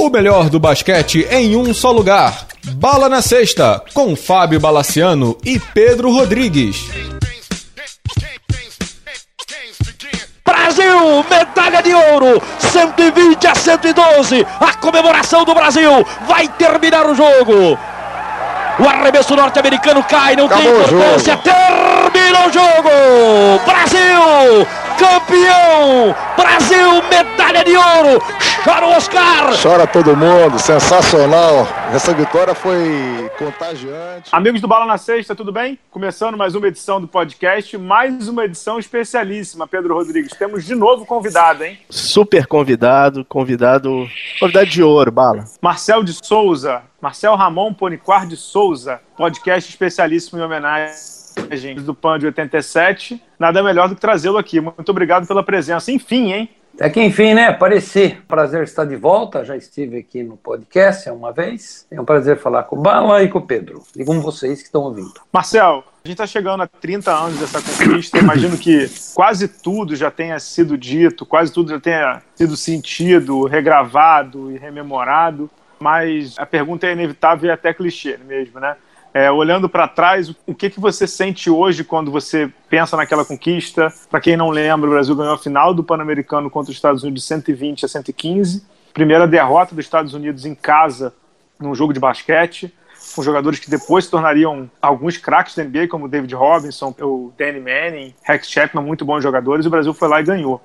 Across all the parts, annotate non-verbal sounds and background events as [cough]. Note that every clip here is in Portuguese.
O melhor do basquete em um só lugar. Bala na Sexta, com Fábio Balaciano e Pedro Rodrigues. Brasil, medalha de ouro, 120 a 112. A comemoração do Brasil vai terminar o jogo. O arremesso norte-americano cai, não Acabou tem importância. Termina o jogo. Brasil, campeão! Brasil, medalha de ouro! Chora o Oscar! Chora todo mundo, sensacional! Essa vitória foi contagiante. Amigos do Bala na Sexta, tudo bem? Começando mais uma edição do podcast, mais uma edição especialíssima, Pedro Rodrigues. Temos de novo convidado, hein? Super convidado, convidado, convidado de ouro, Bala. Marcel de Souza, Marcel Ramon Poniquar de Souza, podcast especialíssimo em homenagem do PAN de 87. Nada melhor do que trazê-lo aqui. Muito obrigado pela presença. Enfim, hein? É que enfim, né? Aparecer. Prazer estar de volta. Já estive aqui no podcast uma vez. É um prazer falar com o Bala e com o Pedro. E com vocês que estão ouvindo. Marcel, a gente está chegando a 30 anos dessa conquista. Imagino que quase tudo já tenha sido dito, quase tudo já tenha sido sentido, regravado e rememorado. Mas a pergunta é inevitável e até clichê mesmo, né? É, olhando para trás, o que, que você sente hoje quando você pensa naquela conquista? Para quem não lembra, o Brasil ganhou a final do Pan-Americano contra os Estados Unidos de 120 a 115. Primeira derrota dos Estados Unidos em casa num jogo de basquete, com jogadores que depois se tornariam alguns craques da NBA, como David Robinson, o Danny Manning, Rex Chapman, muito bons jogadores, o Brasil foi lá e ganhou.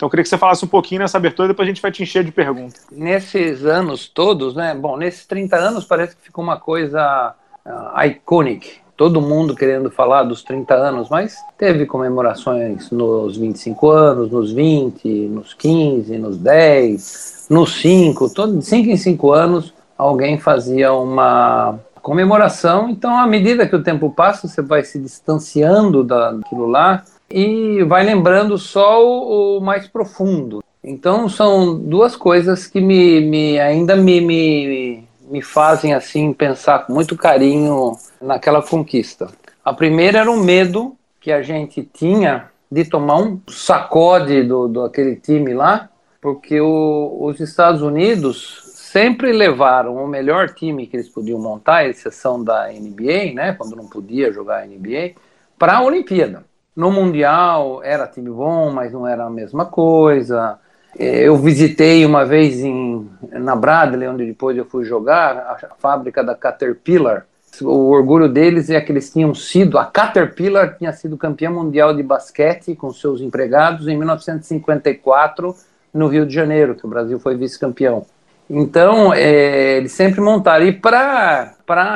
Então eu queria que você falasse um pouquinho nessa abertura, depois a gente vai te encher de perguntas. Nesses anos todos, né? Bom, nesses 30 anos parece que ficou uma coisa uh, iconic. Todo mundo querendo falar dos 30 anos, mas teve comemorações nos 25 anos, nos 20, nos 15, nos 10, nos 5. Todo, de 5 em 5 anos, alguém fazia uma comemoração. Então, à medida que o tempo passa, você vai se distanciando daquilo lá e vai lembrando só o, o mais profundo. Então, são duas coisas que me, me ainda me, me me fazem assim pensar com muito carinho naquela conquista. A primeira era o medo que a gente tinha de tomar um sacode do, do aquele time lá, porque o, os Estados Unidos sempre levaram o melhor time que eles podiam montar, exceção da NBA, né, quando não podia jogar NBA, para a Olimpíada. No Mundial era time bom, mas não era a mesma coisa. É, eu visitei uma vez em, na Bradley, onde depois eu fui jogar, a fábrica da Caterpillar. O orgulho deles é que eles tinham sido, a Caterpillar tinha sido campeã mundial de basquete com seus empregados em 1954 no Rio de Janeiro, que o Brasil foi vice-campeão. Então, é, eles sempre montaram. E para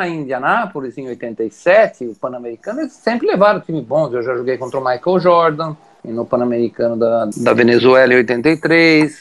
Indianápolis, em 87, o Pan-Americano, eles sempre levaram time bons. Eu já joguei contra o Michael Jordan, no Pan-Americano da, da Venezuela em 83,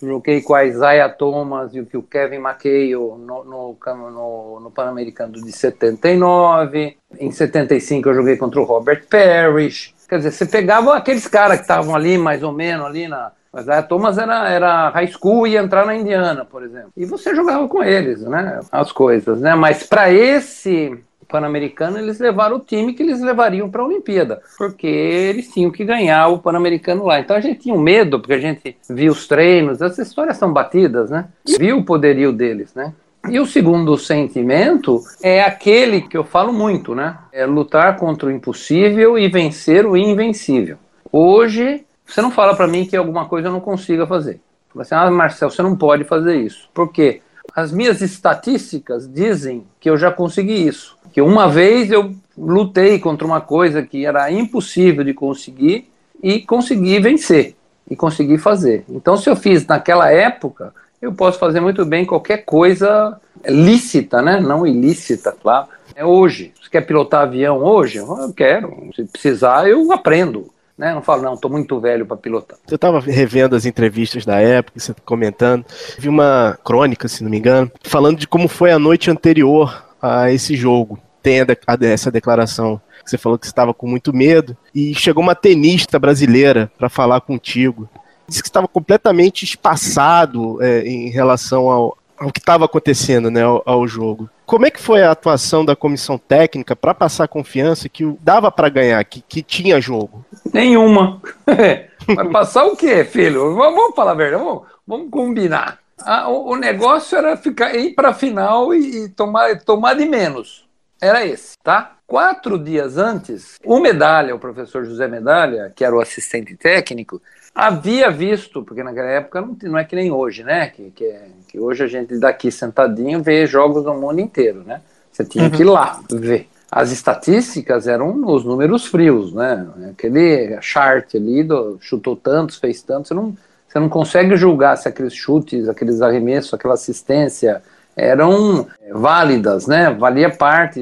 joguei com a Isaiah Thomas e o Kevin McHale no, no, no, no Pan-Americano de 79, em 75 eu joguei contra o Robert Parrish, quer dizer, você pegava aqueles caras que estavam ali, mais ou menos, ali na... Mas a Thomas era, era high school e entrar na Indiana, por exemplo. E você jogava com eles, né? As coisas, né? Mas para esse Pan-Americano, eles levaram o time que eles levariam para a Olimpíada, porque eles tinham que ganhar o Pan-Americano lá. Então a gente tinha um medo, porque a gente viu os treinos, essas histórias são batidas, né? Viu o poderio deles, né? E o segundo sentimento é aquele que eu falo muito, né? É lutar contra o impossível e vencer o invencível. Hoje, você não fala para mim que alguma coisa eu não consiga fazer. Você, assim, ah, Marcel, você não pode fazer isso. Por quê? As minhas estatísticas dizem que eu já consegui isso que uma vez eu lutei contra uma coisa que era impossível de conseguir e consegui vencer e consegui fazer. Então, se eu fiz naquela época, eu posso fazer muito bem qualquer coisa lícita, né? Não ilícita, claro. É hoje. Você quer pilotar avião hoje? Eu quero. Se precisar, eu aprendo. Né? Não falo, não, estou muito velho para pilotar. Eu estava revendo as entrevistas da época, você comentando. Vi uma crônica, se não me engano, falando de como foi a noite anterior a esse jogo tem essa declaração. Você falou que estava com muito medo e chegou uma tenista brasileira para falar contigo. Disse que estava completamente espaçado é, em relação ao, ao que estava acontecendo né, ao, ao, jogo. Como é que foi a atuação da comissão técnica para passar confiança que dava para ganhar, que, que tinha jogo? Nenhuma. [laughs] Vai passar o quê, filho? Vamos falar a verdade, vamos, vamos combinar. Ah, o, o, negócio era ficar ir para a final e, e, tomar, tomar de menos. Era esse, tá? Quatro dias antes, o Medalha, o professor José Medalha, que era o assistente técnico, havia visto, porque naquela época não, não é que nem hoje, né? Que, que, é, que, hoje a gente daqui sentadinho vê jogos do mundo inteiro, né? Você tinha uhum. que ir lá ver. As estatísticas eram os números frios, né? Aquele chart ali, do, chutou tantos, fez tantos, você não, você não consegue julgar se aqueles chutes, aqueles arremessos, aquela assistência eram válidas, né? Valia parte,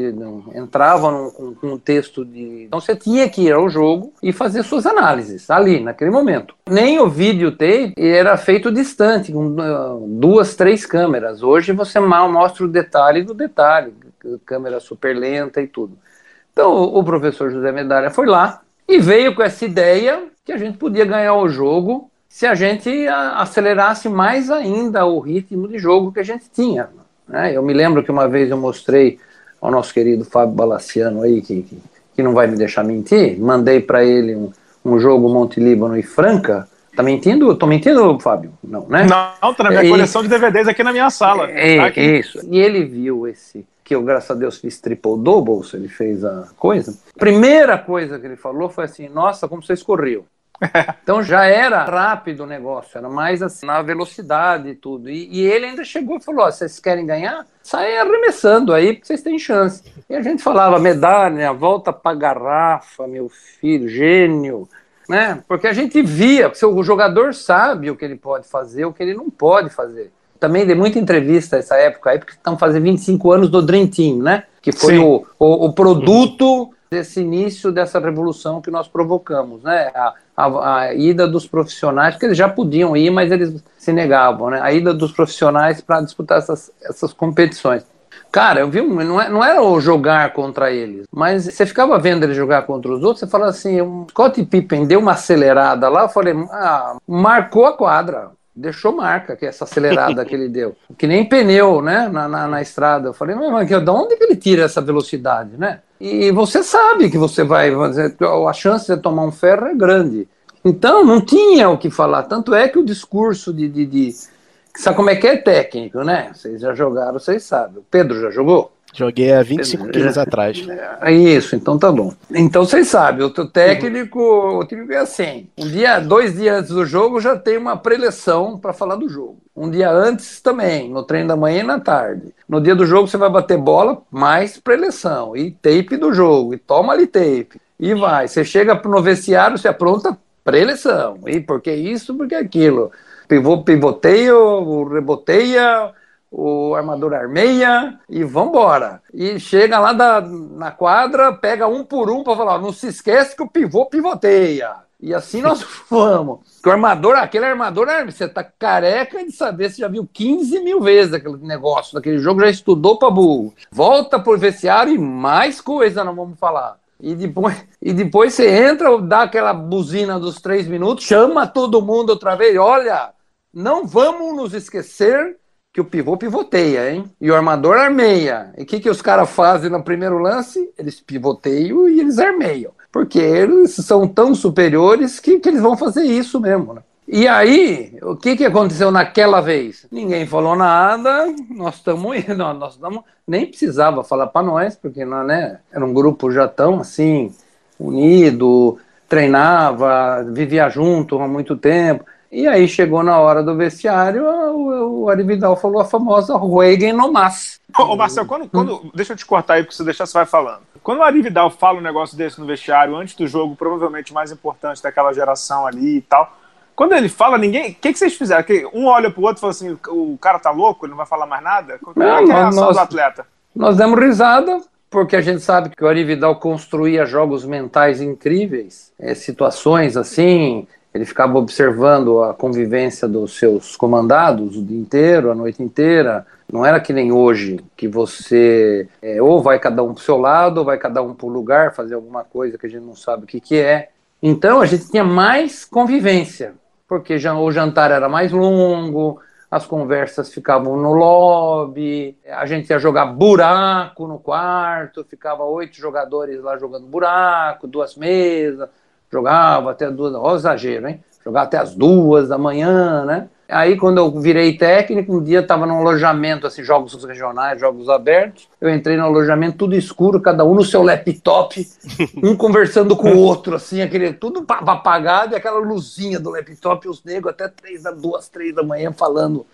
entravam com um texto de. Então você tinha que ir ao jogo e fazer suas análises ali, naquele momento. Nem o videotape era feito distante, com uh, duas, três câmeras. Hoje você mal mostra o detalhe do detalhe, câmera super lenta e tudo. Então o professor José Medalha foi lá e veio com essa ideia que a gente podia ganhar o jogo se a gente acelerasse mais ainda o ritmo de jogo que a gente tinha. Né? Eu me lembro que uma vez eu mostrei ao nosso querido Fábio Balaciano aí, que, que, que não vai me deixar mentir, mandei para ele um, um jogo Monte Líbano e Franca. Tá mentindo? Tô mentindo, Fábio? Não, né? Não, tá na minha e, coleção de DVDs aqui na minha sala. É, tá isso. E ele viu esse, que eu, graças a Deus, fiz triple double, ele fez a coisa. Primeira coisa que ele falou foi assim: Nossa, como vocês corriam. Então já era rápido o negócio, era mais assim, na velocidade e tudo. E, e ele ainda chegou e falou: vocês querem ganhar? Saem arremessando aí, porque vocês têm chance. E a gente falava: medalha, volta pra garrafa, meu filho, gênio. Né? Porque a gente via, o jogador sabe o que ele pode fazer, o que ele não pode fazer. Também dei muita entrevista nessa época aí, porque estão fazendo 25 anos do Dream Team, né? Que foi o, o, o, produto desse início dessa revolução que nós provocamos, né? A, a, a, ida dos profissionais, porque eles já podiam ir, mas eles se negavam, né? A ida dos profissionais para disputar essas, essas competições. Cara, eu vi, não, é, não era o jogar contra eles, mas você ficava vendo ele jogar contra os outros, você fala assim, o Scott Pippen deu uma acelerada lá, eu falei, ah, marcou a quadra, deixou marca, que essa acelerada que ele deu. [laughs] Que nem pneu, né, na, na, na estrada. Eu falei, mas de onde que ele tira essa velocidade, né? E você sabe que você vai, a chance de tomar um ferro é grande. Então, não tinha o que falar. Tanto é que o discurso de, de, de Sabe como é que é técnico, né? Vocês já jogaram, vocês sabem. O Pedro já jogou? Joguei há 25 quilos atrás. É isso, então tá bom. Então vocês sabem, o técnico, o técnico é assim. Um dia, dois dias antes do jogo já tem uma preleção para falar do jogo. Um dia antes também, no treino da manhã e na tarde. No dia do jogo você vai bater bola, mais preleção. E tape do jogo, e toma ali tape. E vai. Você chega no vestiário, você apronta preleção. E por que isso, porque aquilo. Pivô, pivoteio, reboteia o armador armeia e vambora. E chega lá da, na quadra, pega um por um para falar: não se esquece que o pivô pivoteia. E assim nós [laughs] vamos. Que o armador, aquele armador, você tá careca de saber, você já viu 15 mil vezes aquele negócio, daquele jogo, já estudou para burro. Volta pro vestiário e mais coisa nós vamos falar. E depois, e depois você entra, dá aquela buzina dos três minutos, chama todo mundo outra vez. Olha, não vamos nos esquecer que o pivô pivoteia, hein? E o armador armeia. E o que, que os caras fazem no primeiro lance? Eles pivoteiam e eles armeiam. Porque eles são tão superiores que, que eles vão fazer isso mesmo, né? E aí, o que, que aconteceu naquela vez? Ninguém falou nada, nós estamos [laughs] indo, nós estamos. Nem precisava falar para nós, porque não, né, era um grupo já tão assim, unido, treinava, vivia junto há muito tempo. E aí chegou na hora do vestiário, o, o Ari Vidal falou a famosa Ruegen no mas. Ô, Marcelo, quando, quando, deixa eu te cortar aí, porque se deixar você vai falando. Quando o Ari Vidal fala um negócio desse no vestiário, antes do jogo, provavelmente mais importante daquela geração ali e tal, quando ele fala, ninguém. O que, que vocês fizeram? Que um olha pro outro e fala assim: o cara tá louco, ele não vai falar mais nada? Qual é, é a reação nós, do atleta? Nós demos risada, porque a gente sabe que o Ari Vidal construía jogos mentais incríveis, é, situações assim, ele ficava observando a convivência dos seus comandados o dia inteiro, a noite inteira. Não era que nem hoje, que você é, ou vai cada um para o seu lado, ou vai cada um para o lugar fazer alguma coisa que a gente não sabe o que, que é. Então a gente tinha mais convivência, porque já, o jantar era mais longo, as conversas ficavam no lobby, a gente ia jogar buraco no quarto, ficava oito jogadores lá jogando buraco, duas mesas Jogava até duas, ó, exagero, hein? Jogava até as duas da manhã, né? Aí, quando eu virei técnico, um dia estava num alojamento, assim, jogos regionais, jogos abertos. Eu entrei no alojamento, tudo escuro, cada um no seu laptop, [laughs] um conversando com o outro, assim, aquele, tudo apagado e aquela luzinha do laptop, e os negros até três, duas, três da manhã falando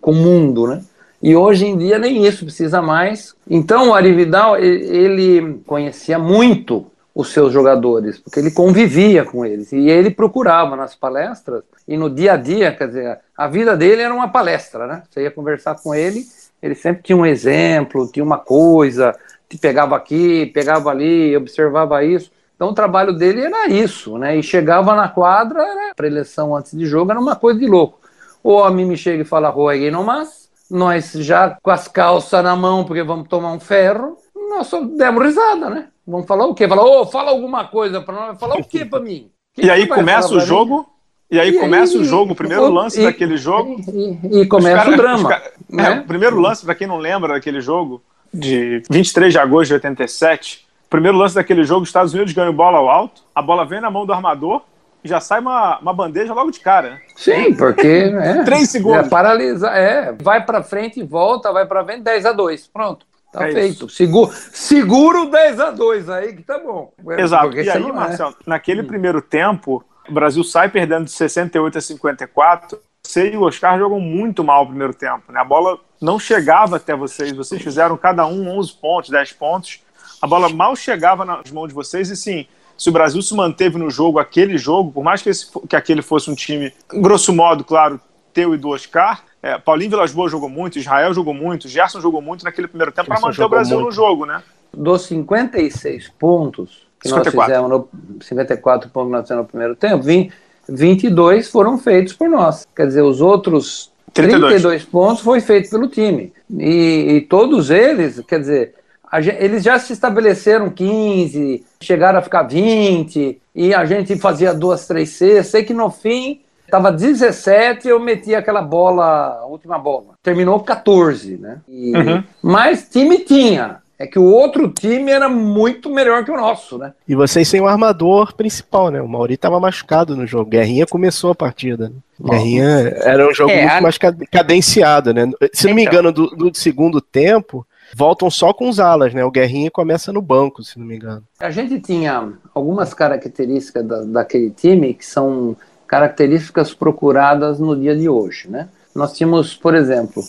com o mundo, né? E hoje em dia nem isso precisa mais. Então o Arividal, ele conhecia muito os seus jogadores, porque ele convivia com eles e ele procurava nas palestras e no dia a dia, quer dizer, a vida dele era uma palestra, né? Você ia conversar com ele, ele sempre tinha um exemplo, tinha uma coisa, te pegava aqui, pegava ali, observava isso. Então o trabalho dele era isso, né? E chegava na quadra, era preleção antes de jogo, era uma coisa de louco. O homem me chega e fala, Roy, não mais, nós já com as calças na mão, porque vamos tomar um ferro, nós só demos risada, né? Vamos falar o quê? Falar, ô, oh, fala alguma coisa para nós. [laughs] Falar o quê para mim? E aí começa o jogo. E aí e começa aí, o jogo, o primeiro lance e, daquele jogo. E, e começa cara, o drama. Cara, né? é, o primeiro lance, para quem não lembra daquele jogo, de 23 de agosto de 87, o primeiro lance daquele jogo, os Estados Unidos ganham bola ao alto, a bola vem na mão do armador e já sai uma, uma bandeja logo de cara. Sim, porque. É, [laughs] Três segundos. É, paralisa, é. Vai para frente e volta, vai para frente, 10 a 2 Pronto. Tá é feito. Seguro, seguro 10 a 2 aí, que tá bom. Exato. e aí, é. Marcelo, naquele hum. primeiro tempo, o Brasil sai perdendo de 68 a 54. Você e o Oscar jogam muito mal o primeiro tempo. Né? A bola não chegava até vocês. Vocês fizeram cada um 11 pontos, 10 pontos. A bola mal chegava nas mãos de vocês. E sim, se o Brasil se manteve no jogo, aquele jogo, por mais que, esse, que aquele fosse um time, grosso modo, claro, teu e do Oscar, é, Paulinho Vilas Boas jogou muito, Israel jogou muito, Gerson jogou muito naquele primeiro tempo para manter o Brasil muito. no jogo, né? Dos 56 pontos que 54. nós fizemos no 54 pontos que nós fizemos no primeiro tempo, 20, 22 foram feitos por nós. Quer dizer, os outros 32, 32 pontos foi feito pelo time. E, e todos eles, quer dizer, gente, eles já se estabeleceram 15, chegaram a ficar 20, e a gente fazia duas, três cestas. Sei que no fim Tava 17, eu meti aquela bola, a última bola. Terminou 14, né? E, uhum. Mas time tinha. É que o outro time era muito melhor que o nosso, né? E vocês sem o armador principal, né? O Mauri tava machucado no jogo. Guerrinha começou a partida. Né? Guerrinha era um jogo é, muito a... mais cadenciado, né? Se não me então. engano, do, do segundo tempo, voltam só com os alas, né? O Guerrinha começa no banco, se não me engano. A gente tinha algumas características da, daquele time que são características procuradas no dia de hoje, né? Nós tínhamos, por exemplo,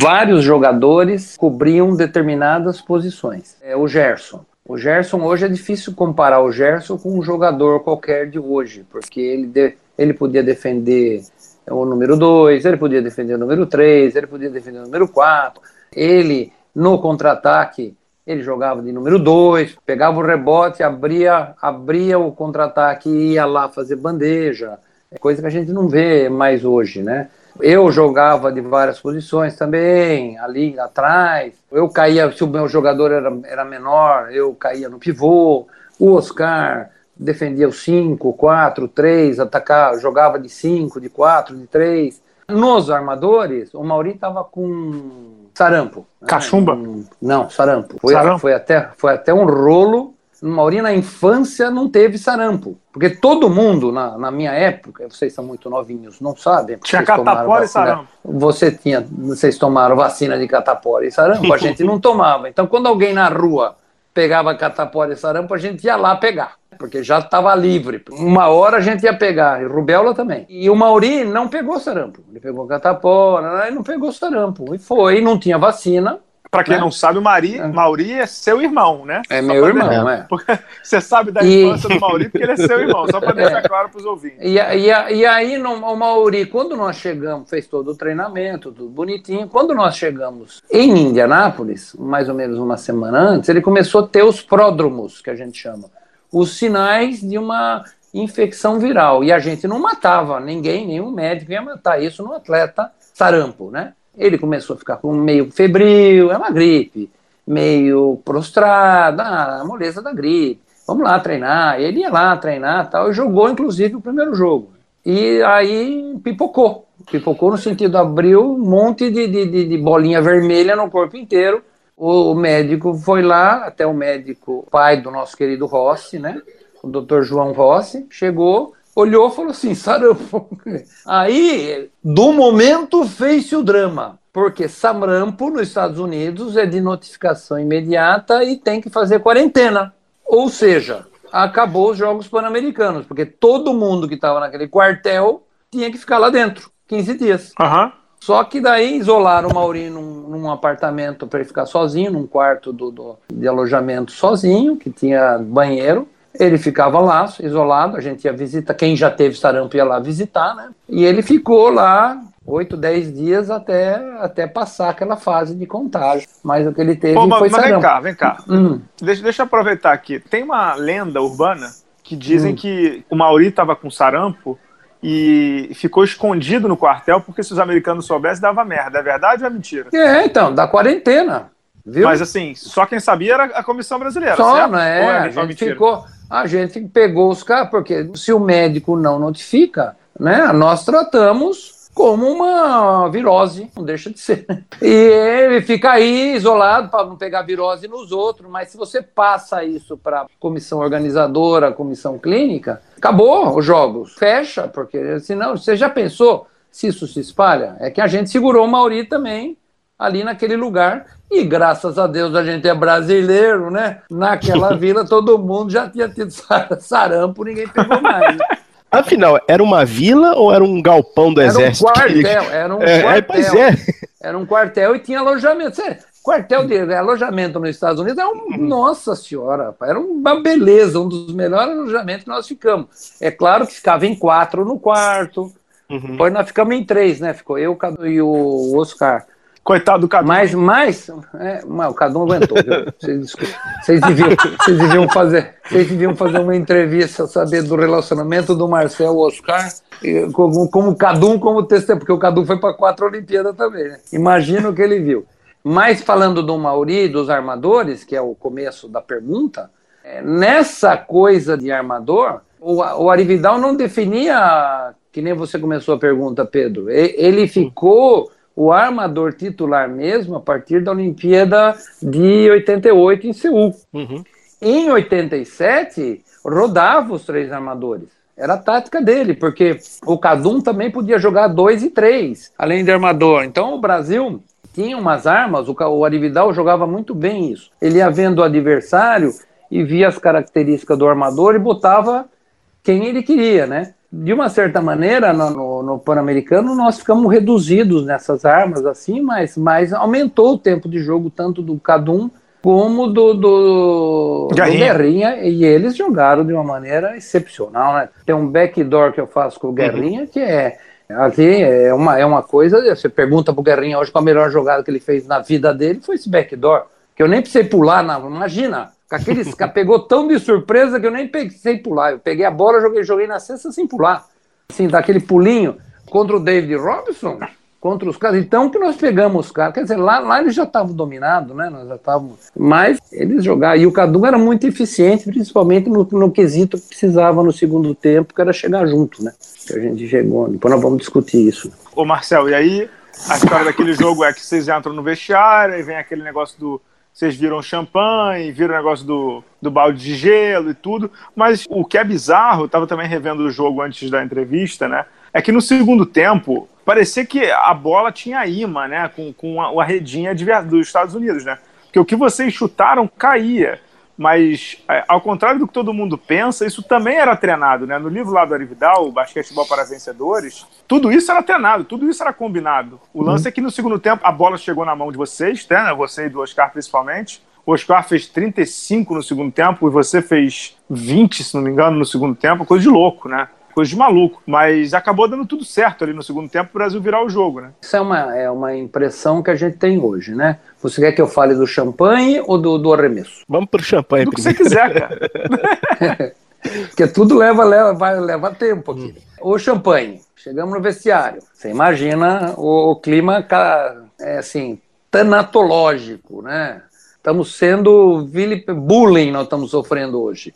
vários jogadores cobriam determinadas posições. É, o Gerson. O Gerson hoje é difícil comparar o Gerson com um jogador qualquer de hoje, porque ele, de, ele podia defender o número 2, ele podia defender o número 3, ele podia defender o número 4. Ele, no contra-ataque, ele jogava de número 2, pegava o rebote, abria, abria o contra-ataque e ia lá fazer bandeja. É coisa que a gente não vê mais hoje, né? Eu jogava de várias posições também, ali atrás. Eu caía, se o meu jogador era, era menor, eu caía no pivô. O Oscar defendia o 5, 4, 3, atacar, jogava de 5, de 4, de 3. Nos armadores, o Mauri estava com sarampo. Cachumba? Né? Não, sarampo. Foi, sarampo. Foi, até, foi até um rolo Mauri na infância não teve sarampo. Porque todo mundo, na, na minha época, vocês são muito novinhos, não sabem. Tinha catapora e sarampo. Você tinha, vocês tomaram vacina de catapora e sarampo, a gente não tomava. Então, quando alguém na rua pegava catapora e sarampo, a gente ia lá pegar. Porque já estava livre. Uma hora a gente ia pegar, e rubéola também. E o Mauri não pegou sarampo. Ele pegou catapora, ele não pegou sarampo. E foi, não tinha vacina, para quem né? não sabe, o Mari, é. Mauri é seu irmão, né? É só meu irmão, é. [laughs] Você sabe da e... infância do Mauri porque ele é seu irmão, só para [laughs] deixar é. claro para os ouvintes. E, e, e aí, no, o Mauri, quando nós chegamos, fez todo o treinamento, tudo bonitinho. Quando nós chegamos em Indianápolis, mais ou menos uma semana antes, ele começou a ter os pródromos, que a gente chama. Os sinais de uma infecção viral. E a gente não matava ninguém, nenhum médico ia matar isso no atleta sarampo, né? Ele começou a ficar com meio febril, é uma gripe, meio prostrado, ah, a moleza da gripe. Vamos lá treinar. Ele ia lá treinar tal, e jogou, inclusive, o primeiro jogo. E aí pipocou. Pipocou no sentido, abriu um monte de, de, de bolinha vermelha no corpo inteiro. O médico foi lá, até o médico, pai do nosso querido Rossi, né? O doutor João Rossi, chegou olhou e falou assim: sarampo. [laughs] Aí, do momento, fez-se o drama. Porque sarampo nos Estados Unidos é de notificação imediata e tem que fazer quarentena. Ou seja, acabou os Jogos Pan-Americanos, porque todo mundo que estava naquele quartel tinha que ficar lá dentro, 15 dias. Aham. Só que daí isolaram o Mauri num, num apartamento para ele ficar sozinho, num quarto do, do- de alojamento sozinho, que tinha banheiro. Ele ficava lá, isolado, a gente ia visitar, quem já teve sarampo ia lá visitar, né? E ele ficou lá 8, 10 dias até, até passar aquela fase de contágio. Mas o que ele teve Pô, mas, foi mas vem sarampo. cá, vem cá. Hum. Deixa, deixa eu aproveitar aqui. Tem uma lenda urbana que dizem Hum. que o Mauri estava com sarampo e ficou escondido no quartel porque se os americanos soubessem dava merda. É verdade ou é mentira? É, então, da quarentena. Viu? Mas assim, só quem sabia era a comissão brasileira. Só, certo? não Ou é? A gente mentira? ficou. A gente pegou os caras, porque se o médico não notifica, né, nós tratamos como uma virose, não deixa de ser. E ele fica aí isolado para não pegar virose nos outros, mas se você passa isso para comissão organizadora, comissão clínica, acabou os jogos, fecha, porque senão, você já pensou se isso se espalha? É que a gente segurou o Mauri também ali naquele lugar. E graças a Deus a gente é brasileiro, né? Naquela [laughs] vila todo mundo já tinha tido sar- sarampo, ninguém pegou mais. né? [laughs] Afinal, era uma vila ou era um galpão do Era um exército? quartel, era um [laughs] É, é, quartel. pois é. Era um quartel e tinha alojamento. Sério, quartel de alojamento nos Estados Unidos é um. Nossa Senhora, era uma beleza, um dos melhores alojamentos que nós ficamos. É claro que ficava em quatro no quarto. Uhum. Depois nós ficamos em três, né? Ficou eu Cadu e o Oscar. Coitado do Cadu. Mas, mas, é, mas o Cadu aguentou, viu? [laughs] Vocês. Vocês deviam, vocês, deviam fazer, vocês deviam fazer uma entrevista, saber do relacionamento do Marcel Oscar, como, Cadu como testemunho, porque o Cadu foi para quatro Olimpíadas também, né? Imagina o que ele viu. Mas falando do Mauri, dos armadores, que é o começo da pergunta, é, nessa coisa de armador, o, o Arividal não definia, que nem você começou a pergunta, Pedro, ele ficou o armador titular mesmo a partir da Olimpíada de 88 em Seul. Uhum. Em 87, rodava os três armadores. Era a tática dele, porque o Cadum também podia jogar dois e três, além de armador. Então o Brasil tinha umas armas, o, o Arividal jogava muito bem isso. Ele ia vendo o adversário e via as características do armador e botava quem ele queria, né? De uma certa maneira, no, no- no Pan-Americano, nós ficamos reduzidos nessas armas, assim, mas, mas aumentou o tempo de jogo, tanto do Cadum como do, do, do Guerrinha. Guerrinha, e eles jogaram de uma maneira excepcional, né? Tem um backdoor que eu faço com o Guerrinha, que é ali é uma, é uma coisa, você pergunta pro Guerrinha hoje qual a melhor jogada que ele fez na vida dele, foi esse backdoor, que eu nem precisei pular, na, imagina, aqueles, pegou tão de surpresa que eu nem precisei pular, eu peguei a bola, joguei, joguei na cesta sem pular, assim, daquele pulinho contra o David Robinson, contra os caras. Então que nós pegamos os caras. Quer dizer, lá, lá eles já estavam dominados, né? Nós já estávamos. Mas eles jogaram. E o Cadu era muito eficiente, principalmente no, no quesito que precisava no segundo tempo, que era chegar junto, né? Que a gente chegou. Depois nós vamos discutir isso. Ô Marcel, e aí a história daquele jogo é que vocês entram no vestiário e vem aquele negócio do. Vocês viram champanhe, viram o negócio do, do balde de gelo e tudo. Mas o que é bizarro, eu tava também revendo o jogo antes da entrevista, né? É que no segundo tempo, parecia que a bola tinha imã, né? Com, com a, a redinha de dos Estados Unidos, né? Porque o que vocês chutaram caía. Mas, é, ao contrário do que todo mundo pensa, isso também era treinado, né? No livro lá do Arividal, o Basquetebol para Vencedores, tudo isso era treinado, tudo isso era combinado. O lance é que no segundo tempo a bola chegou na mão de vocês, né? Você e do Oscar principalmente. O Oscar fez 35 no segundo tempo e você fez 20, se não me engano, no segundo tempo. Coisa de louco, né? Coisa de maluco. Mas acabou dando tudo certo ali no segundo tempo para o Brasil virar o jogo, né? Isso é uma, é uma impressão que a gente tem hoje, né? Você quer que eu fale do champanhe ou do, do arremesso? Vamos pro champanhe Do que você primeiro. quiser, cara. [laughs] Porque tudo leva, leva, vai, leva tempo aqui. O champanhe, chegamos no vestiário. Você imagina o, o clima é assim, tanatológico, né? Estamos sendo bullying, nós estamos sofrendo hoje.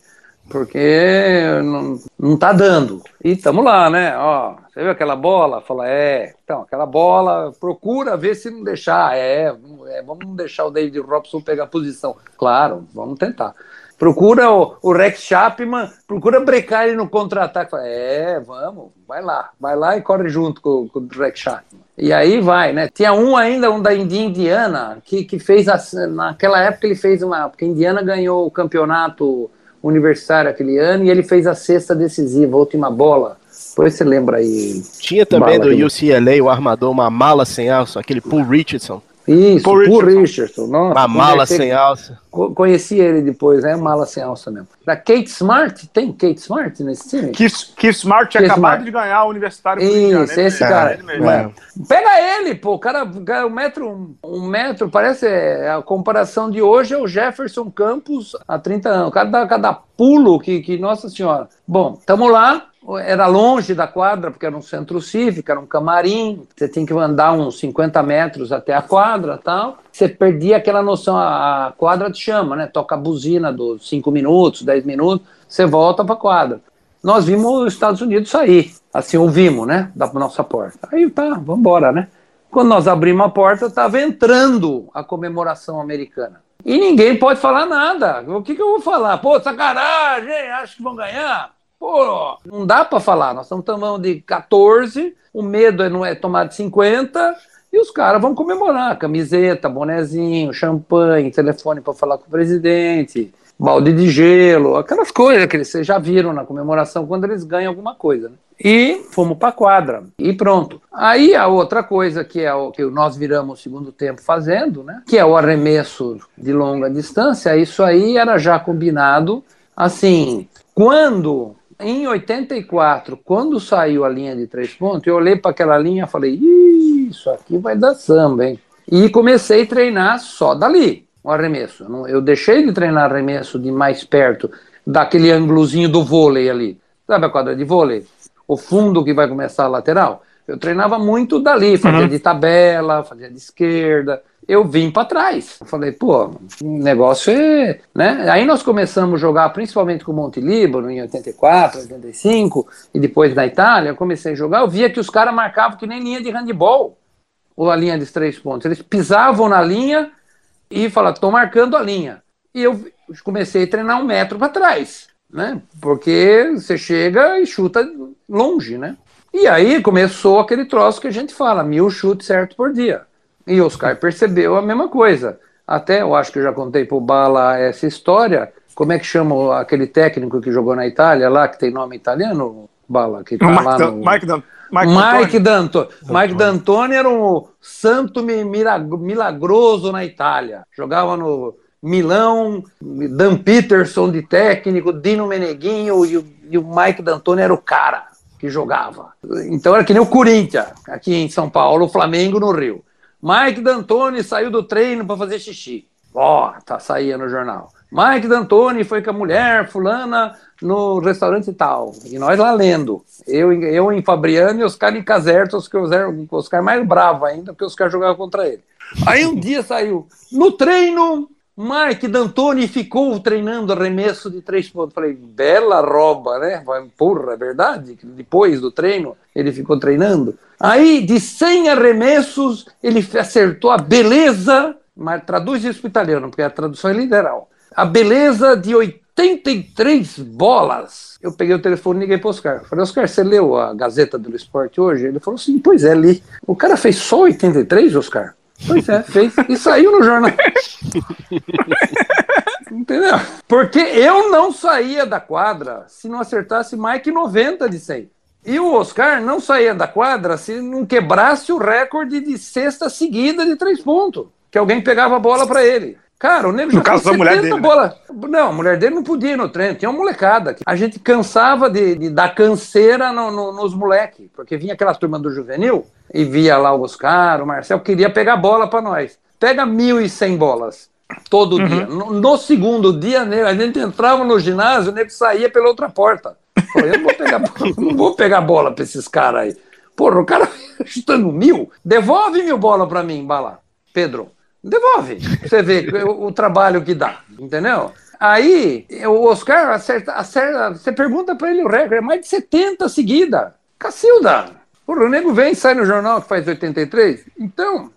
Porque não, não tá dando. E estamos lá, né? Ó, você viu aquela bola? Fala, é. Então, aquela bola, procura ver se não deixar. É, é, vamos não deixar o David Robson pegar posição. Claro, vamos tentar. Procura o, o Rex Chapman, procura brecar ele no contra-ataque. É, vamos, vai lá, vai lá e corre junto com, com o Rex Chapman. E aí vai, né? Tinha um ainda, um da Indiana, que, que fez, a, naquela época ele fez uma, porque a Indiana ganhou o campeonato universitário aquele ano e ele fez a sexta decisiva, a última bola. Depois você lembra aí. Tinha também do UCLA o armador, uma mala sem aço, aquele Paul Richardson. Isso, Paul Richardson. Richardson. Nossa, uma mala sem alça. Conheci ele depois, né? Mala sem alça mesmo. Da Kate Smart, tem Kate Smart nesse time? Keith, Keith Smart tinha acabado Smart. de ganhar o Universitário Isso, esse cara. É, é. Pega ele, pô, o cara, um metro, um metro, parece é, a comparação de hoje é o Jefferson Campos há 30 anos. O cara dá cada pulo que, que nossa senhora. Bom, tamo lá, era longe da quadra, porque era um centro cívico, era um camarim, você tinha que andar uns 50 metros até a quadra tal. Você perdia aquela noção, a quadra te chama, né? Toca a buzina dos 5 minutos, 10 minutos, você volta para a quadra. Nós vimos os Estados Unidos sair, assim, ouvimos, né? Da nossa porta. Aí tá, vamos embora, né? Quando nós abrimos a porta, estava entrando a comemoração americana. E ninguém pode falar nada. O que, que eu vou falar? Pô, sacanagem, acho que vão ganhar. Pô, não dá para falar. Nós estamos tomando de 14, o medo é, não é tomar de 50, e os caras vão comemorar. Camiseta, bonezinho, champanhe, telefone para falar com o presidente, balde de gelo, aquelas coisas que vocês já viram na comemoração quando eles ganham alguma coisa. Né? E fomos para a quadra e pronto. Aí a outra coisa que é o que nós viramos o segundo tempo fazendo, né? Que é o arremesso de longa distância. Isso aí era já combinado. Assim, quando em 84, quando saiu a linha de três pontos, eu olhei para aquela linha e falei: Isso aqui vai dar samba, hein? E comecei a treinar só dali, o arremesso. Eu deixei de treinar arremesso de mais perto, daquele ângulozinho do vôlei ali. Sabe a quadra de vôlei? O fundo que vai começar a lateral? Eu treinava muito dali, fazia uhum. de tabela, fazia de esquerda, eu vim para trás. Eu falei, pô, o negócio é. Né? Aí nós começamos a jogar, principalmente com o Monte Líbano, em 84, 85, e depois na Itália, eu comecei a jogar, eu via que os caras marcavam que nem linha de handball, ou a linha de três pontos. Eles pisavam na linha e falavam, estou marcando a linha. E eu comecei a treinar um metro para trás, né? Porque você chega e chuta longe, né? E aí começou aquele troço que a gente fala, mil chutes certo por dia. E Oscar percebeu a mesma coisa. Até eu acho que eu já contei pro Bala essa história. Como é que chama aquele técnico que jogou na Itália lá, que tem nome italiano, Bala? Que tá Mike lá no... Mike, Dan... Mike, Mike D'Antoni. Mike D'Antoni era um santo milagroso na Itália. Jogava no Milão, Dan Peterson de técnico, Dino Meneghinho e o, e o Mike D'Antoni era o cara que jogava. Então era que nem o Corinthians, aqui em São Paulo, o Flamengo no Rio. Mike D'Antoni saiu do treino para fazer xixi. Ó, oh, tá saía no jornal. Mike D'Antoni foi com a mulher fulana no restaurante tal. E nós lá lendo. Eu, eu em Fabriano e os caras em Caserta, os, os caras mais bravos ainda, porque os caras jogavam contra ele. Aí um dia saiu, no treino, Mike D'Antoni ficou treinando arremesso de três pontos. Falei, bela roba, né? Porra, é verdade? Depois do treino, ele ficou treinando. Aí, de 100 arremessos, ele acertou a beleza, mas traduz isso para o italiano, porque a tradução é literal. A beleza de 83 bolas. Eu peguei o telefone e liguei para o Oscar. Falei, Oscar, você leu a Gazeta do Esporte hoje? Ele falou assim, pois é, li. O cara fez só 83, Oscar? Pois é, fez. E saiu no jornal. [laughs] Entendeu? Porque eu não saía da quadra se não acertasse mais que 90 de 100. E o Oscar não saía da quadra se não quebrasse o recorde de sexta seguida de três pontos. Que alguém pegava a bola para ele. Cara, o nego no caso da mulher dele. Né? Bola. Não, a mulher dele não podia ir no treino, tinha uma molecada. A gente cansava de, de dar canseira no, no, nos moleques, porque vinha aquela turma do juvenil e via lá o Oscar, o Marcel, queria pegar bola para nós. Pega 1.100 bolas todo uhum. dia. No, no, segundo dia, né, a gente entrava no ginásio, o nego saía pela outra porta. Pô, eu não vou pegar, [laughs] não vou pegar bola para esses caras aí. Porra, o cara [laughs] chutando mil, devolve mil bola para mim, Bala. Pedro, devolve. Você vê o, o trabalho que dá, entendeu? Aí, o Oscar acerta, acerta você pergunta para ele o recorde, é mais de 70 seguida. Cacilda, o nego vem, sai no jornal que faz 83. Então,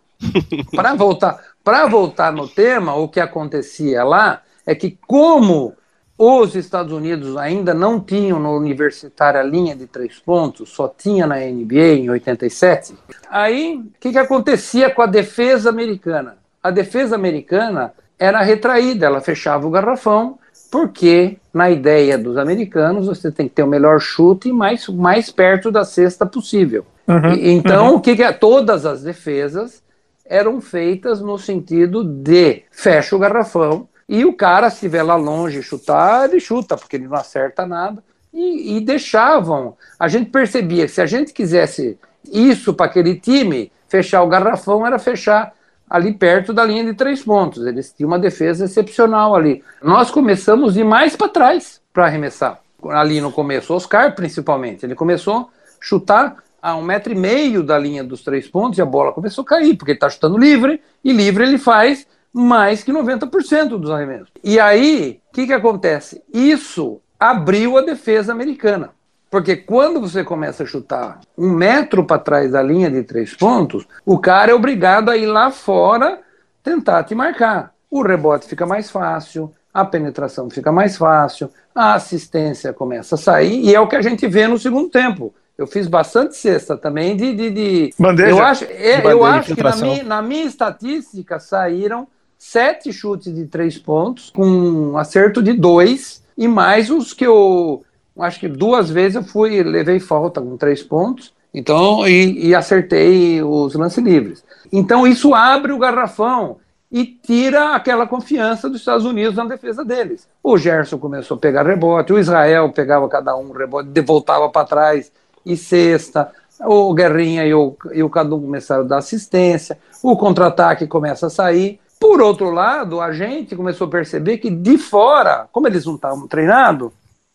para voltar, para voltar no tema, o que acontecia lá é que como Os Estados Unidos ainda não tinham no universitário a linha de três pontos, só tinha na NBA em 87. Aí, o que, que acontecia com a defesa americana? A defesa americana era retraída, ela fechava o garrafão, porque na ideia dos americanos você tem que ter o melhor chute mais, mais perto da cesta possível. Uhum, e, então, uhum. o que, que é? Todas as defesas eram feitas no sentido de fecha o garrafão e o cara, se estiver lá longe chutar, ele chuta, porque ele não acerta nada. E, e deixavam. A gente percebia que se a gente quisesse isso para aquele time, fechar o garrafão era fechar ali perto da linha de três pontos. Eles tinham uma defesa excepcional ali. Nós começamos a ir mais para trás para arremessar. Ali no começo, Oscar principalmente. Ele começou a chutar a um metro e meio da linha dos três pontos e a bola começou a cair, porque ele está chutando livre, e livre ele faz mais que 90% dos arremessos. E aí, o que, que acontece? Isso abriu a defesa americana. Porque quando você começa a chutar um metro para trás da linha de três pontos, o cara é obrigado a ir lá fora tentar te marcar. O rebote fica mais fácil, a penetração fica mais fácil, a assistência começa a sair, e é o que a gente vê no segundo tempo. Eu fiz bastante cesta também de. de, de... Bandeja. Eu acho, é, Bandeja eu acho que na minha, na minha estatística saíram sete chutes de três pontos, com um acerto de dois, e mais os que eu acho que duas vezes eu fui, levei falta com três pontos, então, e, e acertei os lances livres. Então, isso abre o garrafão e tira aquela confiança dos Estados Unidos na defesa deles. O Gerson começou a pegar rebote, o Israel pegava cada um rebote, voltava para trás e cesta, o Guerrinha e o, e o Cadu começaram a dar assistência, o contra-ataque começa a sair. Por outro lado, a gente começou a perceber que de fora, como eles não estavam treinados,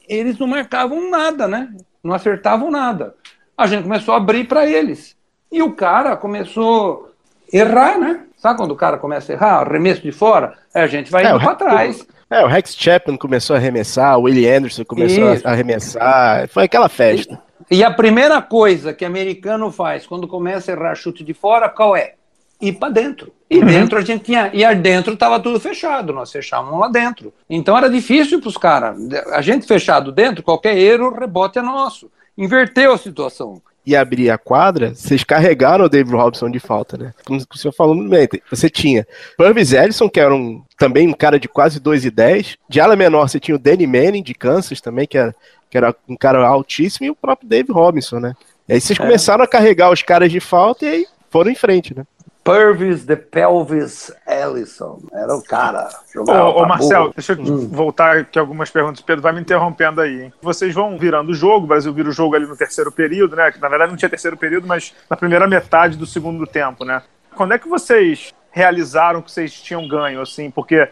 eles não marcavam nada, né? Não acertavam nada. A gente começou a abrir para eles. E o cara começou a errar, né? Sabe quando o cara começa a errar, arremesso de fora? a gente vai é, indo para trás. É, o Rex Chapman começou a arremessar, o Willie Anderson começou Isso. a arremessar. Foi aquela festa. E, a primeira coisa que americano faz quando começa a errar chute de fora, qual é? ir para dentro. E uhum. dentro a gente tinha. E dentro estava tudo fechado, nós fechávamos lá dentro. Então era difícil para os caras. A gente fechado dentro, qualquer erro, rebote é nosso. Inverteu a situação. E abrir a quadra, vocês carregaram o David Robson de falta, né? Como o senhor falou no meio, você tinha Purvis Ellison, que era um, também um cara de quase 2,10. De ala menor, você tinha o Danny Manning, de Kansas, também, que era, que era um cara altíssimo, e o próprio Dave Robinson, né? E aí vocês é. começaram a carregar os caras de falta e aí foram em frente, né? Purvis de Pelvis Ellison. Era o cara. Ô, ô Marcel, deixa eu hum. voltar aqui algumas perguntas. Pedro vai me interrompendo aí. Hein? Vocês vão virando o jogo, o Brasil vira o jogo ali no terceiro período, né? Que na verdade não tinha terceiro período, mas na primeira metade do segundo tempo, né? Quando é que vocês realizaram que vocês tinham ganho, assim? Porque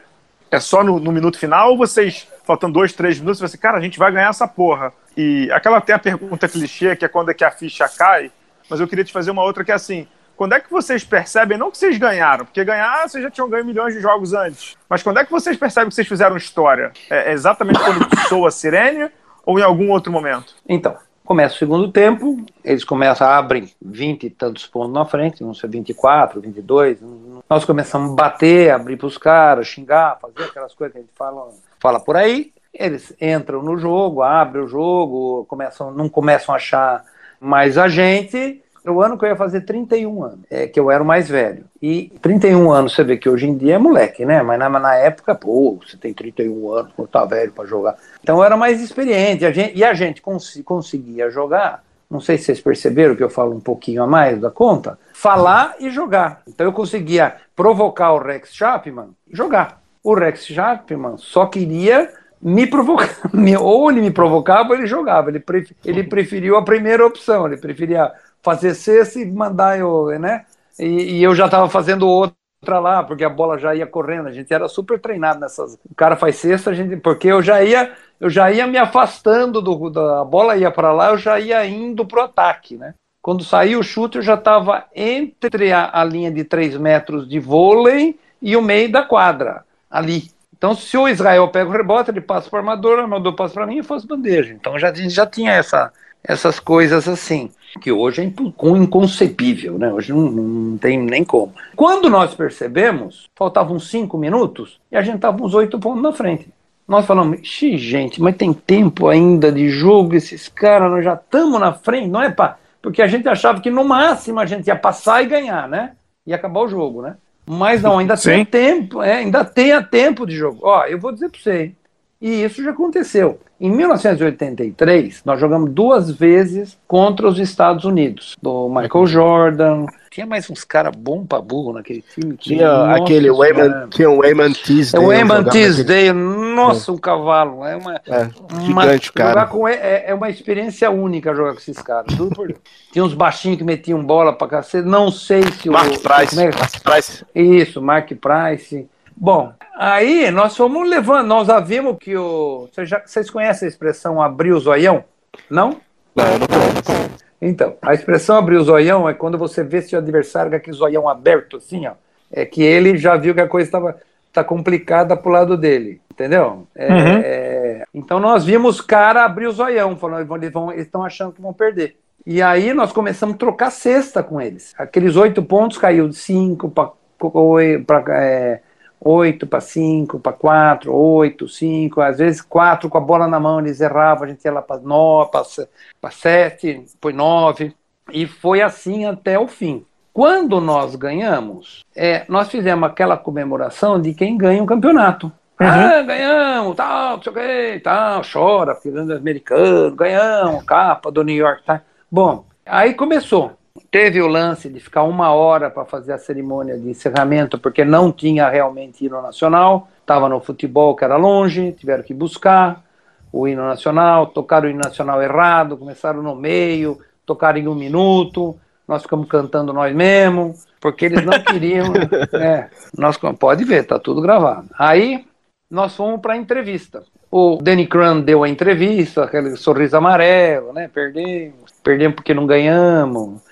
é só no, no minuto final ou vocês, faltando dois, três minutos, você cara, a gente vai ganhar essa porra? E aquela tem a pergunta clichê, que é quando é que a ficha cai, mas eu queria te fazer uma outra que é assim, quando é que vocês percebem, não que vocês ganharam, porque ganhar vocês já tinham ganho milhões de jogos antes, mas quando é que vocês percebem que vocês fizeram história? É exatamente quando [laughs] soa a sirene ou em algum outro momento? Então, começa o segundo tempo, eles começam a abrir 20 e tantos pontos na frente, não sei, 24, 22. Nós começamos a bater, abrir para os caras, xingar, fazer aquelas coisas que a gente fala, fala por aí. Eles entram no jogo, abrem o jogo, começam, não começam a achar mais a gente o ano que eu ia fazer 31 anos, é que eu era o mais velho. E 31 anos, você vê que hoje em dia é moleque, né? Mas na, na época, pô, você tem 31 anos, pô, tá velho para jogar. Então eu era mais experiente. A gente, e a gente cons conseguia jogar. Não sei se vocês perceberam que eu falo um pouquinho a mais da conta. Falar e jogar. Então eu conseguia provocar o Rex Chapman jogar. O Rex Chapman só queria me provocar. [laughs] Ou ele me provocava ou ele jogava. Ele preferiu a primeira opção. Ele preferia fazer cesta e mandar eu, né? E, e eu já estava fazendo outra lá, porque a bola já ia correndo, a gente era super treinado nessas. O cara faz cesta, a gente, porque eu já ia, eu já ia me afastando do da bola ia para lá, eu já ia indo pro ataque, né? Quando saiu o chute, eu já estava entre a, a linha de 3 metros de vôlei e o meio da quadra, ali. Então, se o Israel pega o rebote, ele passa para o armador, o armador passa para mim e faz bandeja. Então, já, já tinha essa, essas coisas assim, que hoje é inconcebível, né? Hoje não, não tem nem como. Quando nós percebemos, faltavam cinco minutos e a gente estava uns oito pontos na frente. nós falamos, xi, gente, mas tem tempo ainda de jogo, esses caras, nós já estamos na frente, não é para. Porque a gente achava que no máximo a gente ia passar e ganhar, né? E acabar o jogo, né? Mas não, ainda tem tempo, é, ainda tem tempo de jogo. Ó, eu vou dizer para você, e isso já aconteceu. Em 1983, nós jogamos duas vezes contra os Estados Unidos, do Michael Jordan. Tinha mais uns caras bons pra burro naquele time. Tinha nossa, aquele Wayman, tinha o Wayman Teasdale. É o Wayman Teasdale, nossa, um cavalo. É uma, é, gigante, uma, cara. Com, é, é, uma experiência única jogar com esses caras. Tudo por Tinha uns baixinhos que metiam bola pra cacete. Não sei se Mark o. Price. É, Mark Price. Isso, Mark Price. Bom, aí nós fomos levando, nós vimos que o. Vocês, já, vocês conhecem a expressão abrir o zoião? Não? Não, não conheço. Então, a expressão abrir o zoião é quando você vê seu adversário com aquele zoião aberto, assim, ó. É que ele já viu que a coisa estava tá complicada pro lado dele, entendeu? É, uhum. é, então nós vimos cara abrir o zoião, falando, eles estão achando que vão perder. E aí nós começamos a trocar cesta com eles. Aqueles oito pontos caiu de cinco para é, 8 para 5, para 4, 8, 5, às vezes 4 com a bola na mão, eles erravam, a gente ia lá para 9, para 7, foi 9, e foi assim até o fim. Quando nós ganhamos, é, nós fizemos aquela comemoração de quem ganha um campeonato. Uhum. Ah, ganhamos, tal, não sei o que, tal, chora, filho americano, ganhamos, capa do New York, tá? Bom, aí começou. Teve o lance de ficar uma hora para fazer a cerimônia de encerramento, porque não tinha realmente hino nacional, estava no futebol que era longe, tiveram que buscar o hino nacional, tocaram o hino nacional errado, começaram no meio, tocaram em um minuto, nós ficamos cantando nós mesmos, porque eles não [laughs] queriam. é, nós, pode ver, tá tudo gravado. Aí nós fomos para a entrevista. O Danny Cran deu a entrevista, aquele sorriso amarelo, né? Perdemos, perdemos porque não ganhamos.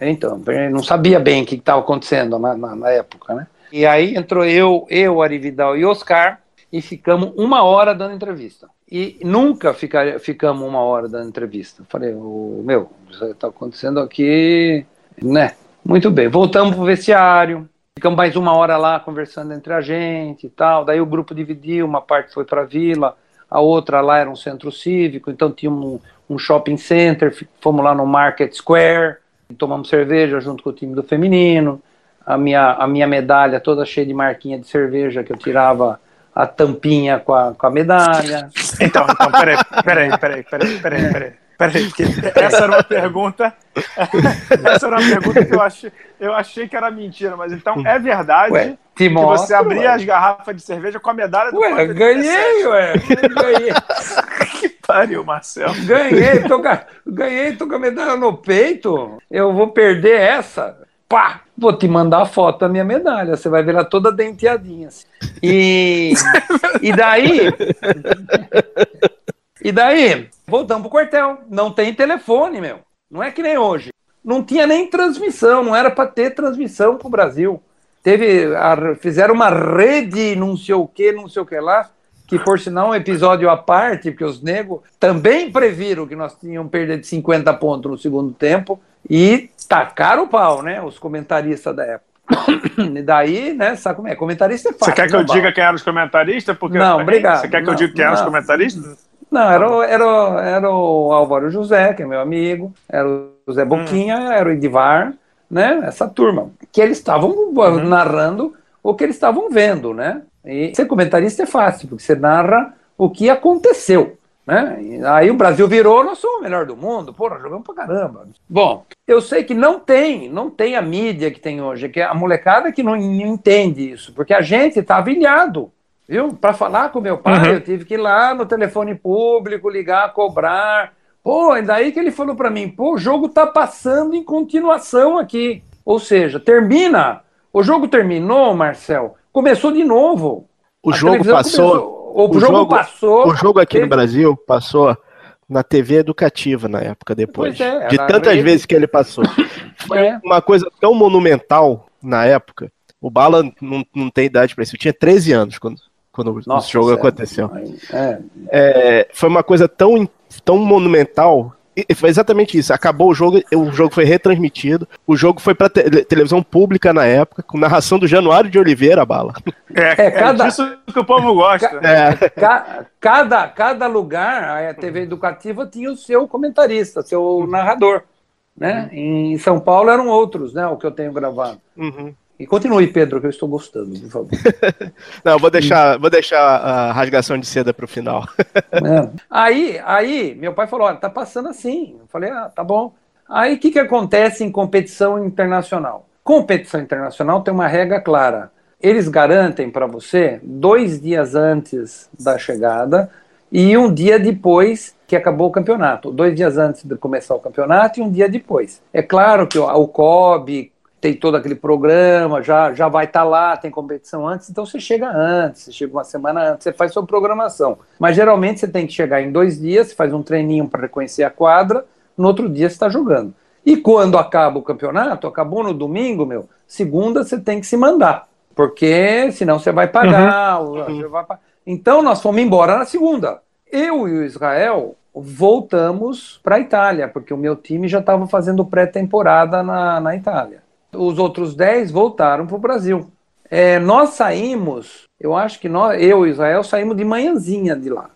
Então, não sabia bem o que estava acontecendo na, na, na, época, né? E aí entrou eu, eu, Arividal e Oscar e ficamos uma hora dando entrevista. E nunca ficar, ficamos uma hora dando entrevista. Falei, o meu, está acontecendo aqui, né? Muito bem, voltamos para o vestiário, ficamos mais uma hora lá conversando entre a gente e tal. Daí o grupo dividiu, uma parte foi para a vila, a outra lá era um centro cívico, então tinha um, um shopping center, fomos lá no Market Square tomamos cerveja junto com o time do feminino, a minha, a minha medalha toda cheia de marquinha de cerveja que eu tirava a tampinha com a, com a medalha. Então, então, peraí, peraí, peraí, peraí, peraí, peraí. Peraí, porque essa era uma pergunta. [laughs] essa era uma pergunta que eu achei, eu achei que era mentira, mas então é verdade ué, que mostro, você abria ué. as garrafas de cerveja com a medalha do Ué, ganhei, ué, ganhei. [laughs] que pariu, Marcelo. Ganhei, tô, ganhei, tô com a medalha no peito. Eu vou perder essa. Pá! Vou te mandar a foto da minha medalha. Você vai ver ela toda denteadinha. Assim. E, [laughs] e daí. E daí, voltamos pro quartel. Não tem telefone, meu. Não é que nem hoje. Não tinha nem transmissão, não era para ter transmissão pro Brasil. Teve, a, fizeram uma rede, não sei o que, não sei o que lá, que por sinal é um episódio à parte, porque os negros também previram que nós tínhamos perder de 50 pontos no segundo tempo e tacaram o pau, né? Os comentaristas da época. [coughs] E daí, né, sabe como é? Comentarista é fácil. Você quer que eu diga quem eram os comentaristas? Porque, não, obrigado. Você quer que não, eu diga quem eram os comentaristas? Não, era, o, era, era o Álvaro José, que é meu amigo, era o Zé Boquinha, hum. era o Edivar, né? Essa turma. Que eles estavam uhum. narrando o que eles estavam vendo, né? E ser comentarista é fácil, porque você narra o que aconteceu. Né? Aí o Brasil virou, nós somos o melhor do mundo, porra, jogamos pra caramba. Bom, eu sei que não tem, não tem a mídia que tem hoje, que é a molecada que não entende isso, porque a gente tá ilhado. Viu? Para falar com meu pai, uhum. eu tive que ir lá no telefone público, ligar, cobrar. Pô, e daí que ele falou para mim: pô, o jogo tá passando em continuação aqui. Ou seja, termina. O jogo terminou, Marcel. Começou de novo. O a jogo passou. Começou, o, o jogo, jogo, passou. O jogo aqui teve... no Brasil passou na TV educativa na época depois. É, de tantas rede. vezes que ele passou. [laughs] Foi é. uma coisa tão monumental na época. O Bala não, não tem idade para isso. Eu tinha 13 anos quando, quando Nossa, o jogo sério? aconteceu. É. É, foi uma coisa tão, tão monumental foi exatamente isso. Acabou o jogo, o jogo foi retransmitido, o jogo foi para te televisão pública na época, com narração do Januário de Oliveira, bala. É, é, cada, é disso que o povo gosta. Ca, é. ca, cada, cada lugar, a TV educativa tinha o seu comentarista, seu narrador. Né? Uhum. Em São Paulo eram outros, né? O que eu tenho gravado. Uhum. E continue, Pedro, que eu estou gostando, por favor. [laughs] Não, vou deixar, vou deixar a rasgação de seda para o final. É. [laughs] Aí, aí, meu pai falou: olha, tá passando assim. Eu falei: ah, tá bom. Aí, o que, que acontece em competição internacional? Competição internacional tem uma regra clara. Eles garantem para você dois dias antes da chegada e um dia depois que acabou o campeonato. Dois dias antes de começar o campeonato e um dia depois. É claro que o COB tem todo aquele programa, já, já vai estar tá lá, tem competição antes, então você chega antes, você chega uma semana antes, você faz sua programação. Mas geralmente você tem que chegar em dois dias, você faz um treininho para reconhecer a quadra, no outro dia você está jogando. E quando acaba o campeonato, acabou no domingo, meu, segunda você tem que se mandar, porque senão você vai pagar. Uhum. Você vai Então nós fomos embora na segunda. Eu e o Israel voltamos para a Itália, porque o meu time já estava fazendo pré-temporada na, na Itália os outros 10 voltaram para o Brasil. É, nós saímos, eu acho que nós, eu e Israel saímos de manhãzinha de lá.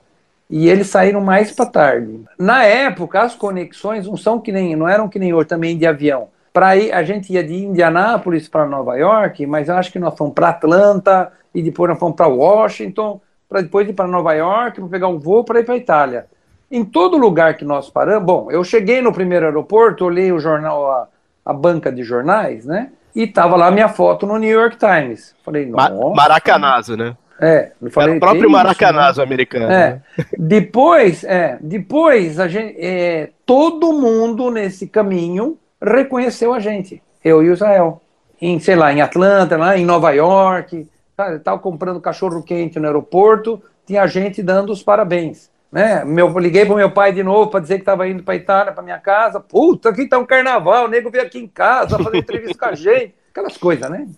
E eles saíram mais para tarde. Na época, as conexões não são que nem, não eram que nem hoje também de avião. Para a gente ia de Indianápolis para Nova York, mas eu acho que nós fomos para Atlanta e depois nós fomos para Washington, para depois ir para Nova York, para pegar um voo para ir para Itália. Em todo lugar que nós paramos, bom, eu cheguei no primeiro aeroporto, olhei o jornal, a banca de jornais, né? E tava lá minha foto no New York Times. Falei, nossa. Maracanazo, né? É, eu falei, Era o próprio Maracanazo né? americano. É. Né? [laughs] Depois, é, depois a gente, é, todo mundo nesse caminho reconheceu a gente, eu e o Israel. Em, sei lá, em Atlanta, lá em Nova York, estava comprando cachorro quente no aeroporto, tinha gente dando os parabéns. Né? Meu, liguei pro meu pai de novo para dizer que estava indo para Itália, para minha casa. Puta, aqui tá um carnaval, o nego veio aqui em casa fazer entrevista com a [laughs] gente. Aquelas coisas, né?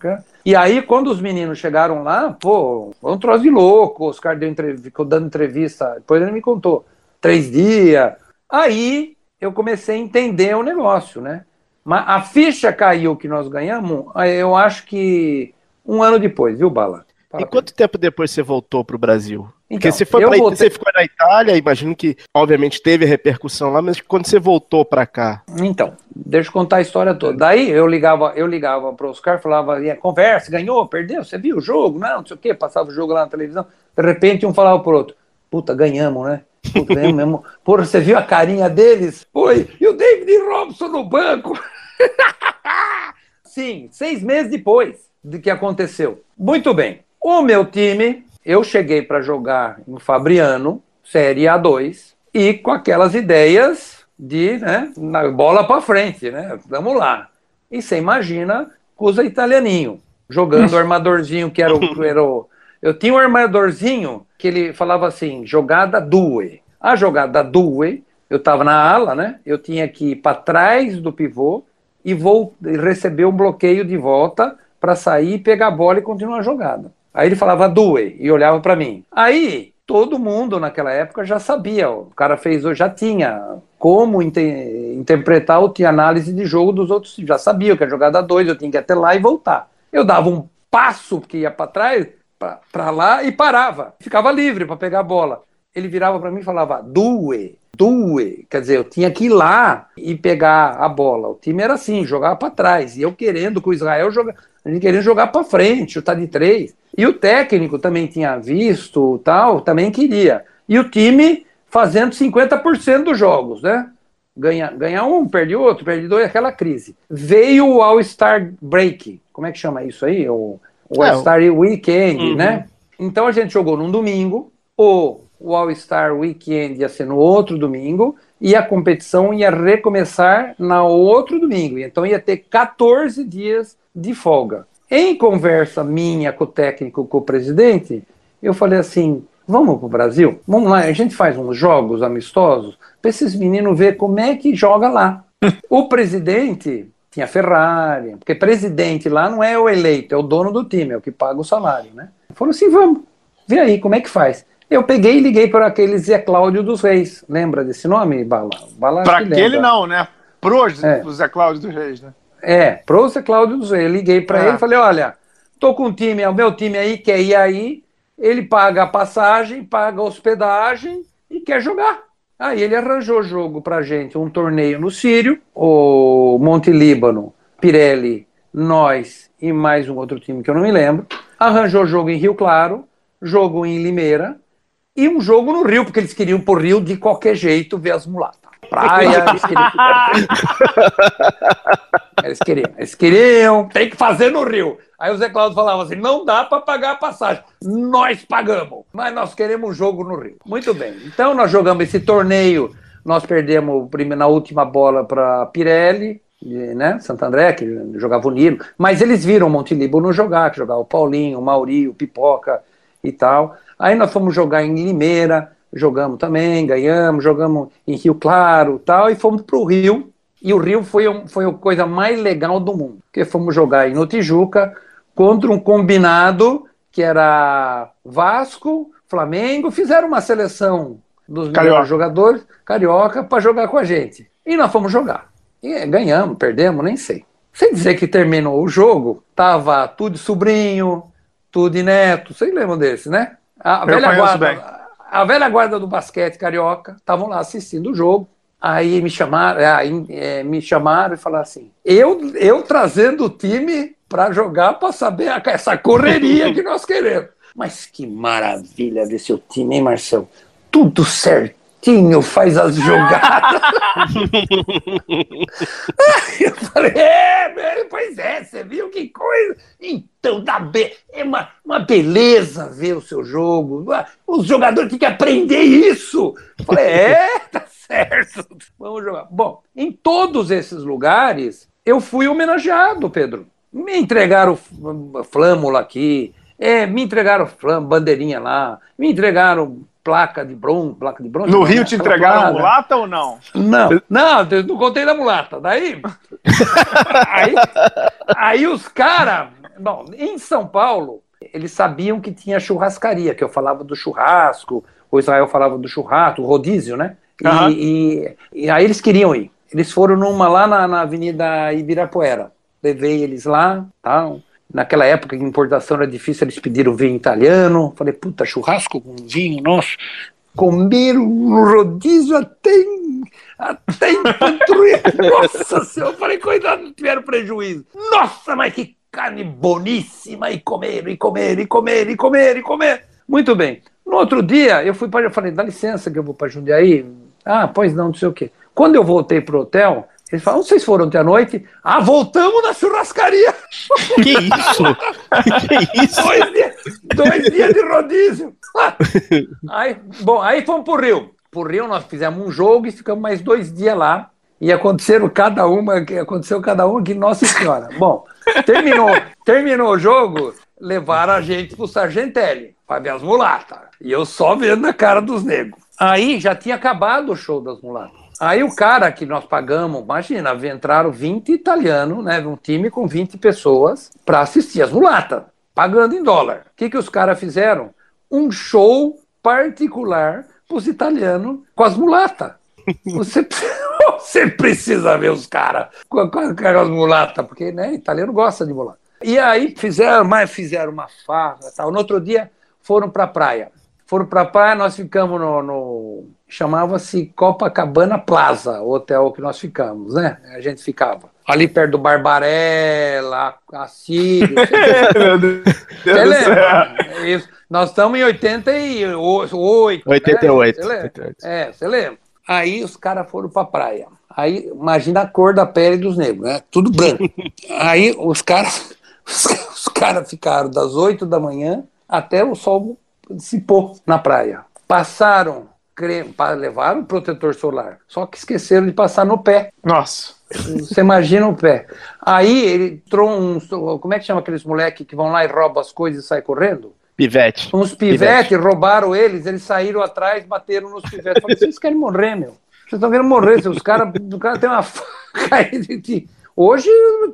E aí, quando os meninos chegaram lá, pô, foi um troço de louco. O Oscar deu entrevista, ficou dando entrevista, depois ele me contou. Três dias. Aí eu comecei a entender o negócio, né? Mas a ficha caiu que nós ganhamos, eu acho que um ano depois, viu, Bala? Fala e quanto tempo depois você voltou para o Brasil? Porque então, você, foi pra, voltei... você ficou na Itália, imagino que, obviamente, teve repercussão lá, mas quando você voltou para cá? Então, deixa eu contar a história toda. Daí eu ligava, eu ligava para Oscar, falava, conversa, ganhou, perdeu, você viu o jogo? Não, não sei o quê, passava o jogo lá na televisão. De repente, um falava pro outro, puta, ganhamos, né? Puta, ganhamos mesmo. [laughs] Porra, você viu a carinha deles? Foi, e o David Robson no banco? [laughs] Sim, seis meses depois de que aconteceu. Muito bem. O meu time eu cheguei para jogar em Fabriano, Série A2, e com aquelas ideias de né, na bola para frente, né? Vamos lá. E você imagina Cusa Italianinho, jogando o armadorzinho que era o, [laughs] era o. Eu tinha um armadorzinho que ele falava assim: jogada due. A jogada due, eu estava na ala, né? Eu tinha que ir para trás do pivô e vou receber um bloqueio de volta para sair, pegar a bola e continuar a jogada. Aí ele falava Due e olhava para mim. Aí todo mundo naquela época já sabia, o cara fez, já tinha como interpretar o tinha análise de jogo dos outros, já sabia que a jogada 2 eu tinha que ir até lá e voltar. Eu dava um passo que ia para trás, para lá e parava, ficava livre para pegar a bola. Ele virava para mim e falava Due, Due, quer dizer, eu tinha que ir lá e pegar a bola. O time era assim, jogava para trás, e eu querendo que o Israel jogasse a gente queria jogar para frente, chutar de três. E o técnico também tinha visto, tal, também queria. E o time fazendo 50% dos jogos, né? Ganha, ganha um, perde outro, perde dois, aquela crise. Veio o All-Star Break, como é que chama isso aí? O, o é, All-Star Weekend, uhum. né? Então a gente jogou num domingo, o, o All-Star Weekend ia ser no outro domingo, e a competição ia recomeçar no outro domingo. Então ia ter 14 dias de folga. Em conversa minha com o técnico, com o presidente, eu falei assim: vamos para o Brasil? Vamos lá, a gente faz uns jogos amistosos para esses meninos ver como é que joga lá. [laughs] o presidente tinha Ferrari, porque presidente lá não é o eleito, é o dono do time, é o que paga o salário, né? Falou assim: vamos, vê aí como é que faz. Eu peguei e liguei para aquele Zé Cláudio dos Reis. Lembra desse nome, Bala? Bala para aquele não, né? Pro é. Zé Cláudio dos Reis, né? É, pro Zé Cláudio dos Reis. Liguei para ah. ele e falei: olha, tô com um time, é o meu time aí, quer ir aí. Ele paga a passagem, paga a hospedagem e quer jogar. Aí ele arranjou jogo pra gente, um torneio no Sírio, o Monte Líbano, Pirelli, nós e mais um outro time que eu não me lembro. Arranjou jogo em Rio Claro, jogo em Limeira e um jogo no Rio, porque eles queriam por Rio de qualquer jeito ver as mulatas. Praia, eles queriam. eles queriam, eles queriam, tem que fazer no Rio. Aí o Zé Cláudio falava assim: não dá para pagar a passagem. Nós pagamos, mas nós queremos um jogo no Rio. Muito bem. Então nós jogamos esse torneio. Nós perdemos na última bola para Pirelli, né? Santo André, que jogava o Nilo. Mas eles viram o Monte Líbano jogar, que jogava o Paulinho, o Mauri, o Pipoca e tal. Aí nós fomos jogar em Limeira, jogamos também, ganhamos, jogamos em Rio Claro tal, e fomos para o Rio. E o Rio foi, foi a coisa mais legal do mundo, porque fomos jogar em no Tijuca, contra um combinado que era Vasco, Flamengo, fizeram uma seleção dos melhores jogadores, carioca, para jogar com a gente. E nós fomos jogar. E ganhamos, perdemos, nem sei. Sem dizer que terminou o jogo, tava tudo sobrinho, tudo neto, vocês lembram desse, né? A velha, guarda, a velha guarda do basquete carioca estavam lá assistindo o jogo. Aí me chamaram, aí, é, me chamaram e falaram assim: eu, eu trazendo o time para jogar para saber essa correria [laughs] que nós queremos. Mas que maravilha ver seu time, hein, Marcelo? Tudo certinho, faz as jogadas. [laughs] eu falei, é, pois é, você viu que coisa? Então, dá be... é uma, uma beleza ver o seu jogo. Os jogadores têm que aprender isso. Eu falei, é, [laughs] tá certo, vamos jogar. Bom, em todos esses lugares, eu fui homenageado, Pedro me entregaram flâmula aqui, é, me entregaram bandeirinha lá, me entregaram placa de bronze, placa de bronze. No Rio te entregaram placa. mulata ou não? Não, não, não contei da mulata. Daí, [laughs] aí, aí os caras, bom, em São Paulo, eles sabiam que tinha churrascaria, que eu falava do churrasco, o Israel falava do churrasco, o rodízio, né? E, uhum. e, e, aí eles queriam ir. Eles foram numa lá na, na Avenida Ibirapuera levei eles lá, tal. Naquela época importação era difícil, eles pediram vinho italiano. Falei, puta, churrasco com vinho, nossa. Comeram no rodízio até em, até em [laughs] Nossa senhora, falei, cuidado, não tiveram prejuízo. Nossa, mas que carne boníssima! E comer, e comer, e comer, e comer, e comer. Muito bem. No outro dia, eu fui para. Eu falei, dá licença que eu vou para Jundiaí. Ah, pois não, não sei o quê. Quando eu voltei para o hotel, eles falam, vocês foram ontem à noite? Ah, voltamos na churrascaria. Que isso? que isso? Dois dias, dois dias de rodízio. aí, bom, aí fomos pro Rio. Pro Rio nós fizemos um jogo e ficamos mais dois dias lá. E aconteceram cada uma, aconteceu cada uma que, nossa senhora. Bom, terminou, terminou o jogo, levaram a gente pro Sargentelli, para ver as mulatas. E eu só vendo a cara dos negros. Aí já tinha acabado o show das mulatas. Aí o cara que nós pagamos, imagina, entraram 20 italianos, né, um time com 20 pessoas para assistir as mulatas, pagando em dólar. O que, que os caras fizeram? Um show particular para os italianos com as mulatas. [laughs] Você, você precisa ver os caras com, com, com as mulatas, porque né, italiano gosta de mulata. E aí fizeram, mas fizeram uma farra. Tal. No outro dia foram para a praia. Foram para a praia, nós ficamos no, no chamava-se Copacabana Plaza, o hotel que nós ficamos, né? A gente ficava ali perto do Barbarella, Assírio. [laughs] Você lembra? Isso. Nós estamos em 88. 88. Né? Você lembra? É, você lembra? Aí os caras foram para a praia. Aí imagina a cor da pele dos negros, né? Tudo branco. [laughs] Aí os caras os, os caras ficaram das 8 da manhã até o sol se pôr na praia. Passaram levaram o protetor solar, só que esqueceram de passar no pé. Nossa. Você imagina o pé. Aí ele trouxe um. Como é que chama aqueles moleques que vão lá e roubam as coisas e saem correndo? Pivete. Uns pivetes, pivete. roubaram eles, eles saíram atrás, bateram nos pivetes. Falei, vocês querem morrer, meu? Vocês estão querendo morrer, os caras o cara tem uma faca aí Hoje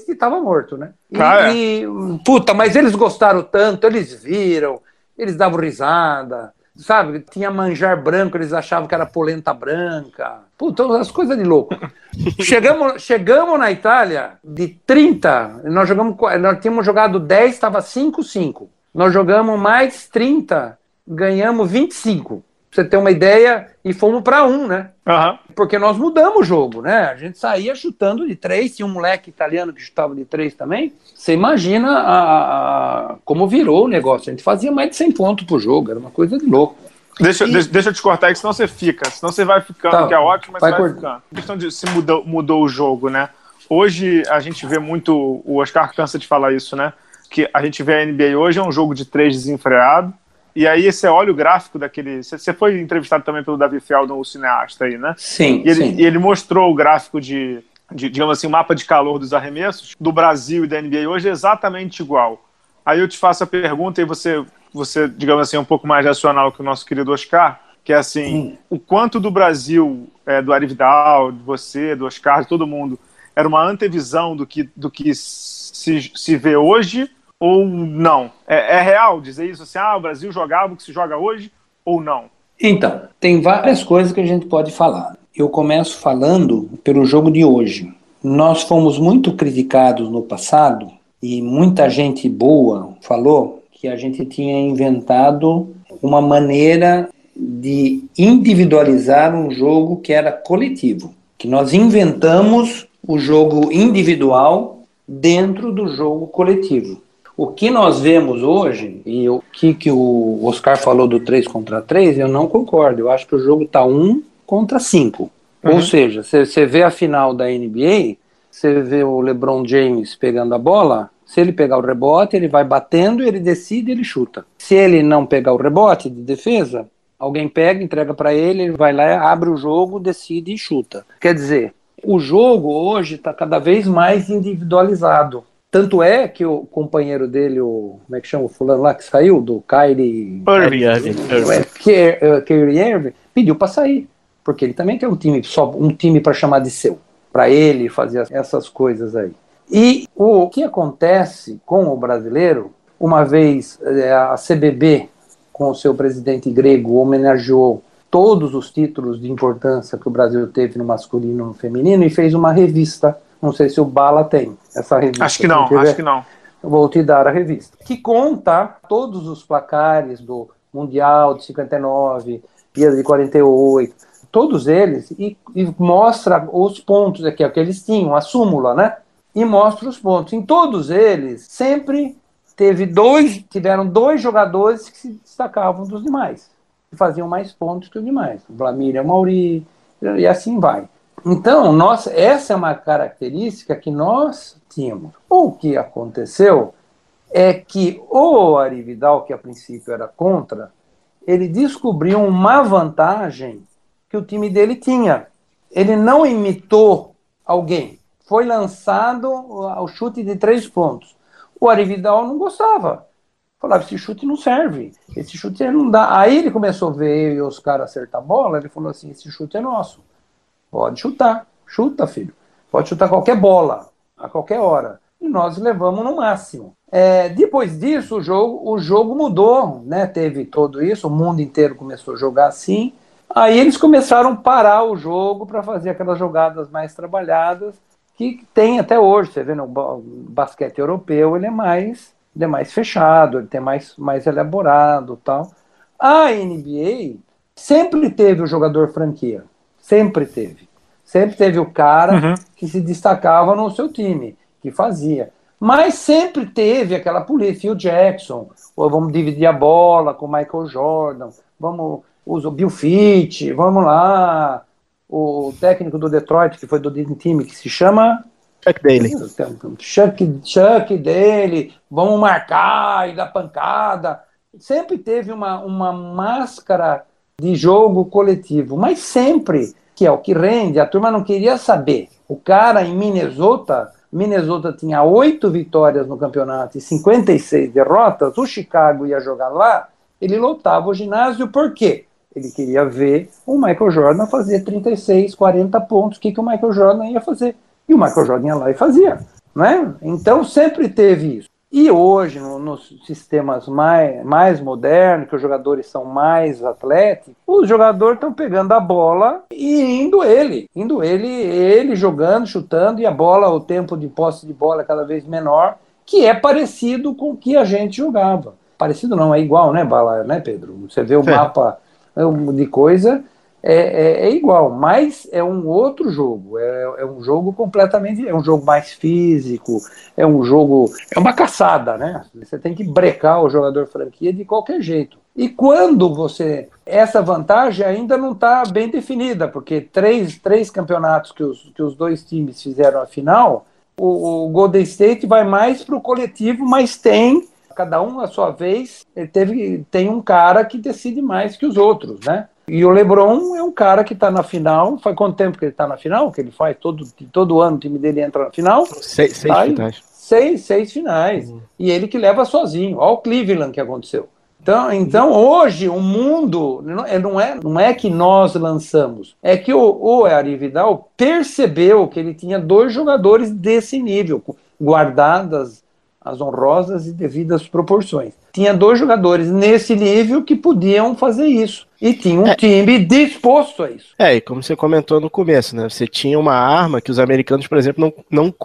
estava morto, né? E, ah, é. e, puta, mas eles gostaram tanto, eles viram, eles davam risada, sabe? Tinha manjar branco, eles achavam que era polenta branca. Puta, as coisas de louco. [laughs] chegamos, chegamos na Itália, de 30, nós jogamos, nós tínhamos jogado 10, estava 5-5. Nós jogamos mais 30, ganhamos 25 você ter uma ideia, e fomos para um, né? Uhum. Porque nós mudamos o jogo, né? A gente saía chutando de três, tinha um moleque italiano que chutava de três também. Você imagina a, a, como virou o negócio. A gente fazia mais de 100 pontos por jogo, era uma coisa de louco. Deixa, e... deixa, eu te cortar aí, senão você fica. Senão você vai ficando, tá, que é ótimo, mas vai você vai ficando. A questão de se mudou, mudou o jogo, né? Hoje a gente vê muito, o Oscar cansa de falar isso, né? Que a gente vê a NBA hoje é um jogo de três desenfreado, e aí você olha o gráfico daquele. Você foi entrevistado também pelo Davi Feldon, o cineasta aí, né? Sim. E ele, sim. E ele mostrou o gráfico de, de, digamos assim, o mapa de calor dos arremessos do Brasil e da NBA hoje é exatamente igual. Aí eu te faço a pergunta e você, você digamos assim, é um pouco mais racional que o nosso querido Oscar, que é assim, hum. o quanto do Brasil, é, do Arividal, de você, do Oscar, de todo mundo, era uma antevisão do que, do que se, se vê hoje ou não? É, é, real dizer isso assim, ah, o Brasil jogava o que se joga hoje ou não? Então, tem várias coisas que a gente pode falar. Eu começo falando pelo jogo de hoje. Nós fomos muito criticados no passado e muita gente boa falou que a gente tinha inventado uma maneira de individualizar um jogo que era coletivo, que nós inventamos o jogo individual dentro do jogo coletivo. O que nós vemos hoje, e o que, que o Oscar falou do 3 contra 3, eu não concordo. Eu acho que o jogo está 1 contra 5. Uhum. Ou seja, você vê a final da NBA, você vê o LeBron James pegando a bola, se ele pegar o rebote, ele vai batendo, ele decide, ele chuta. Se ele não pegar o rebote de defesa, alguém pega, entrega para ele, ele vai lá, abre o jogo, decide e chuta. Quer dizer, o jogo hoje está cada vez mais individualizado. Tanto é que o companheiro dele, o. Como é que chama o fulano lá que saiu? Do Kyrie. Irving. É, Kyrie Irving, pediu para sair. Porque ele também quer um time, só um time para chamar de seu. Para ele fazer essas coisas aí. E o que acontece com o brasileiro, uma vez é, a CBB, com o seu presidente grego, homenageou todos os títulos de importância que o Brasil teve no masculino e no feminino e fez uma revista não sei se o Bala tem essa revista. Acho que não, acho que não. Vou te dar a revista. Que conta todos os placares do Mundial de 59, dia de 48, todos eles, e, e mostra os pontos aqui, é que eles tinham, a súmula, né? E mostra os pontos. Em todos eles, sempre teve dois, tiveram dois jogadores que se destacavam dos demais, que faziam mais pontos que os demais. O Vlamir e o Mauri, e assim vai. Então, nós, essa é uma característica que nós tínhamos. O que aconteceu é que o Arividal, que a princípio era contra, ele descobriu uma vantagem que o time dele tinha. Ele não imitou alguém. Foi lançado o chute de três pontos. O Arividal não gostava. Falava, esse chute não serve, esse chute não dá. Aí ele começou a ver os caras acertar a bola, ele falou assim, esse chute é nosso. Pode chutar. Chuta, filho. Pode chutar qualquer bola, a qualquer hora. E nós levamos no máximo. É, depois disso, o jogo, o jogo mudou, né? Teve tudo isso, o mundo inteiro começou a jogar assim. Aí eles começaram a parar o jogo para fazer aquelas jogadas mais trabalhadas que tem até hoje. Você vê no basquete europeu, ele é mais, ele é mais fechado, ele tem mais, mais elaborado, tal. A NBA sempre teve o jogador franquia. Sempre teve. Sempre teve o cara uhum. que se destacava no seu time, que fazia. Mas sempre teve aquela polícia, Phil Jackson, ou vamos dividir a bola com Michael Jordan, vamos usar o Bill Fitch, vamos lá, o técnico do Detroit, que foi do time, que se chama Chuck Daly. Chuck, Chuck Daly, vamos marcar e dar pancada. Sempre teve uma, uma máscara de jogo coletivo, mas sempre que é o que rende, a turma não queria saber. O cara em Minnesota, Minnesota tinha oito vitórias no campeonato e 56 derrotas, o Chicago ia jogar lá, ele lotava o ginásio, por quê? Ele queria ver o Michael Jordan fazer 36, 40 pontos, o que, que o Michael Jordan ia fazer. E o Michael Jordan ia lá e fazia. Né? Então sempre teve isso. E hoje, no, nos sistemas mais, mais modernos, que os jogadores são mais atléticos, os jogadores estão pegando a bola e indo ele, indo ele, ele jogando, chutando, e a bola, o tempo de posse de bola é cada vez menor, que é parecido com o que a gente jogava. Parecido não, é igual, né, Bala, né, Pedro? Você vê o é. mapa de coisa, é, é, é, igual, mas é um outro jogo. É, é, um jogo completamente. É um jogo mais físico, é um jogo. É uma caçada, né? Você tem que brecar o jogador franquia de qualquer jeito. E quando você. Essa vantagem ainda não está bem definida, porque três, três campeonatos que os, que os dois times fizeram a final, o, o Golden State vai mais para o coletivo, mas tem. Cada um, a sua vez, teve, tem um cara que decide mais que os outros, né? E o LeBron é um cara que está na final. Faz quanto tempo que ele está na final? Que ele faz todo, todo ano o time dele entra na final? Seis, seis tá finais. Seis, seis finais. Uhum. E ele que leva sozinho. Olha o Cleveland que aconteceu. Então, então hoje o mundo não é, não é, não é que nós lançamos, é que o, o Ari Vidal percebeu que ele tinha dois jogadores desse nível, guardadas as honrosas e devidas proporções. Tinha dois jogadores nesse nível que podiam fazer isso. E tinha um é. time disposto a isso. É, e como você comentou no começo, né? Você tinha uma arma que os americanos, por exemplo, não, não,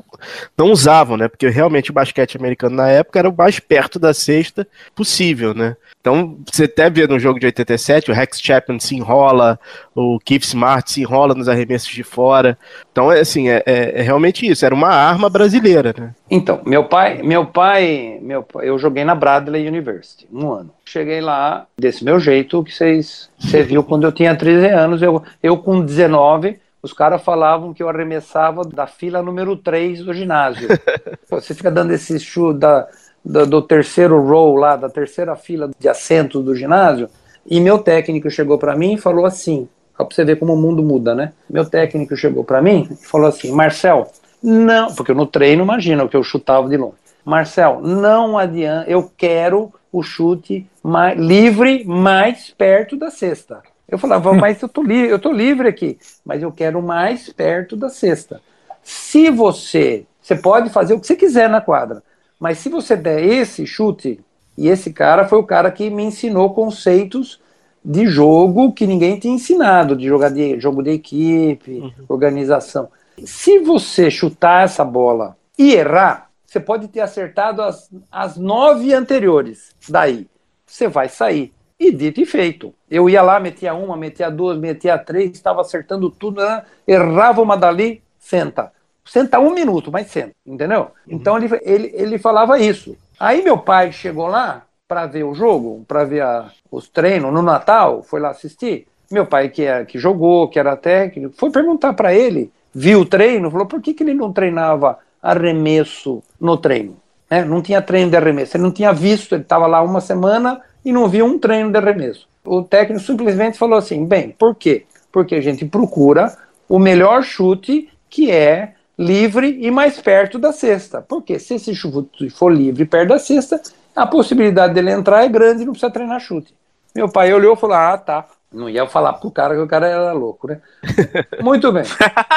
não usavam, né? Porque realmente o basquete americano na época era o mais perto da cesta possível, né? Então, você até vê no jogo de 87, o Rex Chapman se enrola, o Keith Smart se enrola nos arremessos de fora. Então, é assim, é, é, é realmente isso, era uma arma brasileira, né? Então, meu pai, meu pai, meu eu joguei na Bradley University, um ano. Cheguei lá desse meu jeito que vocês você viu quando eu tinha 13 anos, eu, eu com 19, os caras falavam que eu arremessava da fila número 3 do ginásio. [laughs] Você fica dando esse chute da do, do, terceiro row lá, da terceira fila de assentos do ginásio, e meu técnico chegou para mim e falou assim, só para você ver como o mundo muda, né? Meu técnico chegou para mim e falou assim, Marcel, não, porque no treino imagina o que eu chutava de longe. Marcel, não adianta, eu quero o chute mais, livre mais perto da cesta. Eu falava, mas eu tô, li eu tô livre aqui, mas eu quero mais perto da cesta. Se você, você pode fazer o que você quiser na quadra, mas se você der esse chute, e esse cara foi o cara que me ensinou conceitos de jogo que ninguém tinha ensinado, de jogar de jogo de equipe, uhum. organização. Se você chutar essa bola e errar, você pode ter acertado as, as nove anteriores. Daí, você vai sair. E dito e feito. Eu ia lá, metia uma, metia duas, metia três, estava acertando tudo, né? errava uma dali, senta senta um minuto, mas senta, entendeu? Uhum. Então ele, ele, ele falava isso. Aí meu pai chegou lá para ver o jogo, para ver a, os treinos no Natal, foi lá assistir. Meu pai, que, é, que jogou, que era técnico, foi perguntar para ele, viu o treino, falou por que, que ele não treinava arremesso no treino? É, não tinha treino de arremesso, ele não tinha visto, ele estava lá uma semana e não viu um treino de arremesso. O técnico simplesmente falou assim: bem, por quê? Porque a gente procura o melhor chute que é livre e mais perto da cesta. Porque se esse chute for livre perto da cesta, a possibilidade dele entrar é grande e não precisa treinar chute. Meu pai olhou e falou: Ah, tá. Não ia falar pro cara que o cara era louco, né? [laughs] Muito bem.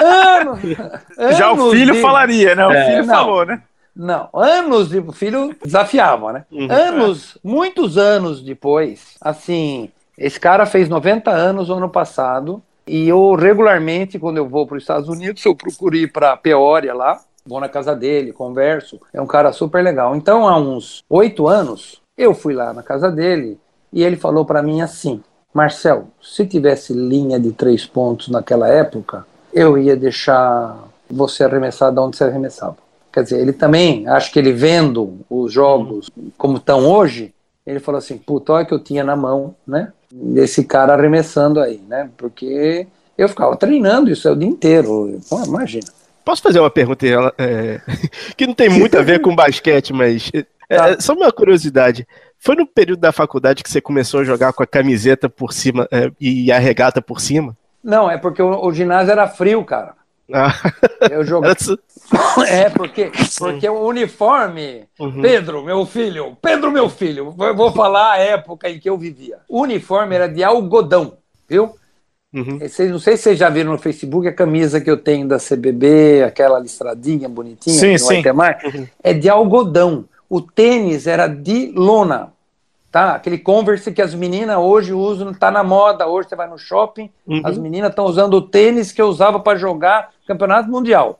Anos, [laughs] Já o filho de... falaria, né? O é, filho não, falou, né? Não, anos de o filho desafiava, né? Uhum. Anos, muitos anos depois, assim, esse cara fez 90 anos no ano passado e eu regularmente, quando eu vou para os Estados Unidos, eu procuro ir para Peoria lá, vou na casa dele, converso. É um cara super legal. Então, há uns oito anos, eu fui lá na casa dele e ele falou para mim assim: Marcel, se tivesse linha de três pontos naquela época, eu ia deixar você arremessar de onde você arremessava. Quer dizer, ele também, acho que ele vendo os jogos como estão hoje, ele falou assim: puta, olha que eu tinha na mão, né? desse cara arremessando aí, né? Porque eu ficava treinando isso o dia inteiro. Pô, imagina. Posso fazer uma pergunta é, [laughs] que não tem muito a ver com basquete, mas é, tá. é, só uma curiosidade. Foi no período da faculdade que você começou a jogar com a camiseta por cima é, e a regata por cima? Não, é porque o, o ginásio era frio, cara. Ah. Eu joguei. [laughs] [laughs] É, porque, porque o uniforme. Uhum. Pedro, meu filho, Pedro, meu filho, vou falar a época em que eu vivia. O uniforme era de algodão, viu? Uhum. Não sei se vocês já viram no Facebook a camisa que eu tenho da CBB, aquela listradinha bonitinha, sim, sim. Mais, uhum. é de algodão. O tênis era de lona, tá? Aquele Converse que as meninas hoje usam, tá na moda. Hoje você vai no shopping, uhum. as meninas estão usando o tênis que eu usava para jogar campeonato mundial.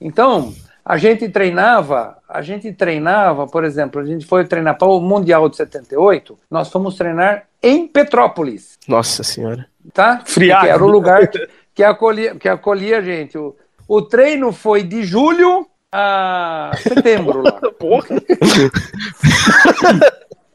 Então, a gente treinava, a gente treinava, por exemplo, a gente foi treinar para o Mundial de 78, nós fomos treinar em Petrópolis. Nossa Senhora. Tá? Friado. Que era o lugar que, que, acolhia, que acolhia a gente. O, o treino foi de julho a setembro lá. [laughs] Porra.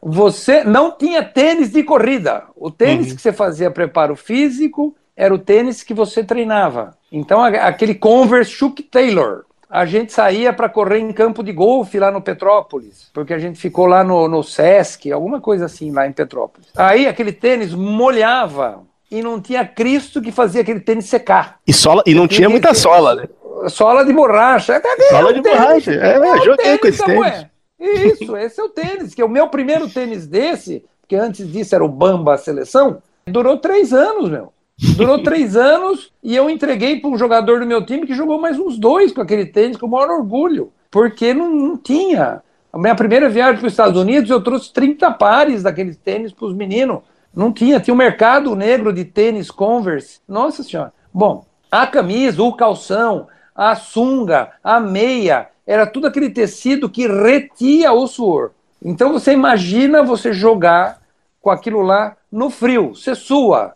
Você não tinha tênis de corrida. O tênis uhum. que você fazia preparo físico era o tênis que você treinava. Então, aquele Converse Chuck Taylor, a gente saía para correr em campo de golfe lá no Petrópolis, porque a gente ficou lá no, no Sesc, alguma coisa assim lá em Petrópolis. Aí aquele tênis molhava e não tinha Cristo que fazia aquele tênis secar. E, sola, e não tinha muita sola, né? Sola de borracha. Sola de borracha. É, é, joguei tênis, com esse tênis. Isso, esse é o tênis, que é o meu primeiro tênis desse, que antes disso era o Bamba Seleção, durou três anos, meu. Durou três [laughs] anos e eu entreguei para um jogador do meu time que jogou mais uns dois com aquele tênis, com o maior orgulho, porque não, não tinha. A minha primeira viagem para os Estados Unidos, eu trouxe 30 pares daqueles tênis para os meninos. Não tinha, tinha um mercado negro de tênis Converse. Nossa Senhora. Bom, a camisa, o calção, a sunga, a meia, era tudo aquele tecido que retia o suor. Então você imagina você jogar com aquilo lá no frio, você sua,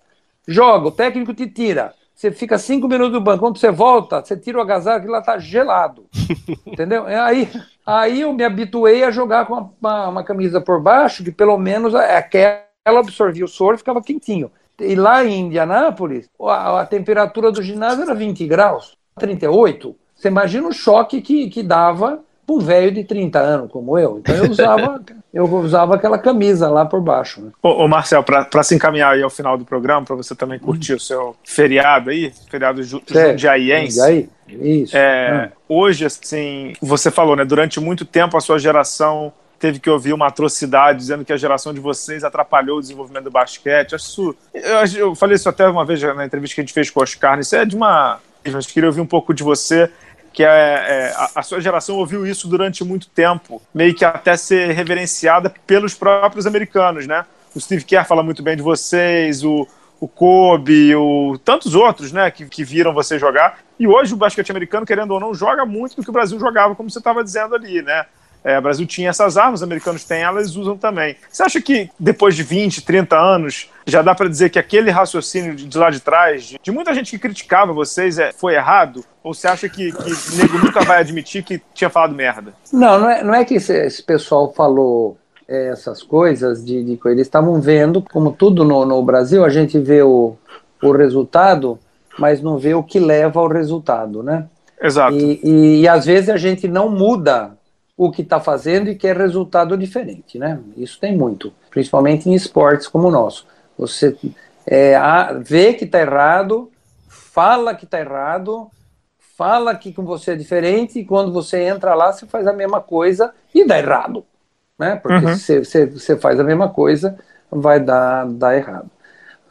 joga, o técnico te tira. Você fica cinco minutos no banco, quando você volta, você tira o agasalho, aquilo lá tá gelado. [laughs] Entendeu? Aí, aí eu me habituei a jogar com uma, uma, camisa por baixo, que pelo menos aquela absorvia o soro e ficava quentinho. E lá em Indianápolis, a, a temperatura do ginásio era 20 graus, 38. Você imagina o choque que, que dava um velho de 30 anos como eu. Então eu usava, [laughs] eu usava aquela camisa lá por baixo. Né? Ô, ô Marcel, para se encaminhar aí ao final do programa, para você também curtir hum. o seu feriado aí, feriado ju jundiaiense. Aí, isso. É, hum. Hoje, assim, você falou, né? Durante muito tempo a sua geração teve que ouvir uma atrocidade dizendo que a geração de vocês atrapalhou o desenvolvimento do basquete. Isso, eu, eu falei isso até uma vez na entrevista que a gente fez com o Oscar. Isso é de uma. Eu queria ouvir um pouco de você que é, é a, a, sua geração ouviu isso durante muito tempo, meio que até ser reverenciada pelos próprios americanos, né? O Steve Kerr fala muito bem de vocês, o, o Kobe, o, tantos outros, né, que, que viram você jogar. E hoje o basquete americano, querendo ou não, joga muito do que o Brasil jogava, como você estava dizendo ali, né? É, o Brasil tinha essas armas, os americanos têm, elas usam também. Você acha que depois de 20, 30 anos, já dá para dizer que aquele raciocínio de, lá de trás, de, de, muita gente que criticava vocês, é, foi errado? Ou você acha que, que o nego nunca vai admitir que tinha falado merda? Não, não é, não é que esse, esse pessoal falou é, essas coisas, de, de eles estavam vendo, como tudo no, no Brasil, a gente vê o, o resultado, mas não vê o que leva ao resultado, né? Exato. E, e, e às vezes a gente não muda o que está fazendo e quer resultado diferente, né? Isso tem muito, principalmente em esportes como o nosso. Você é, vê que está errado, fala que está errado, fala que com você é diferente e quando você entra lá você faz a mesma coisa e dá errado, né? Porque uhum. se você, você faz a mesma coisa vai dar, dar errado.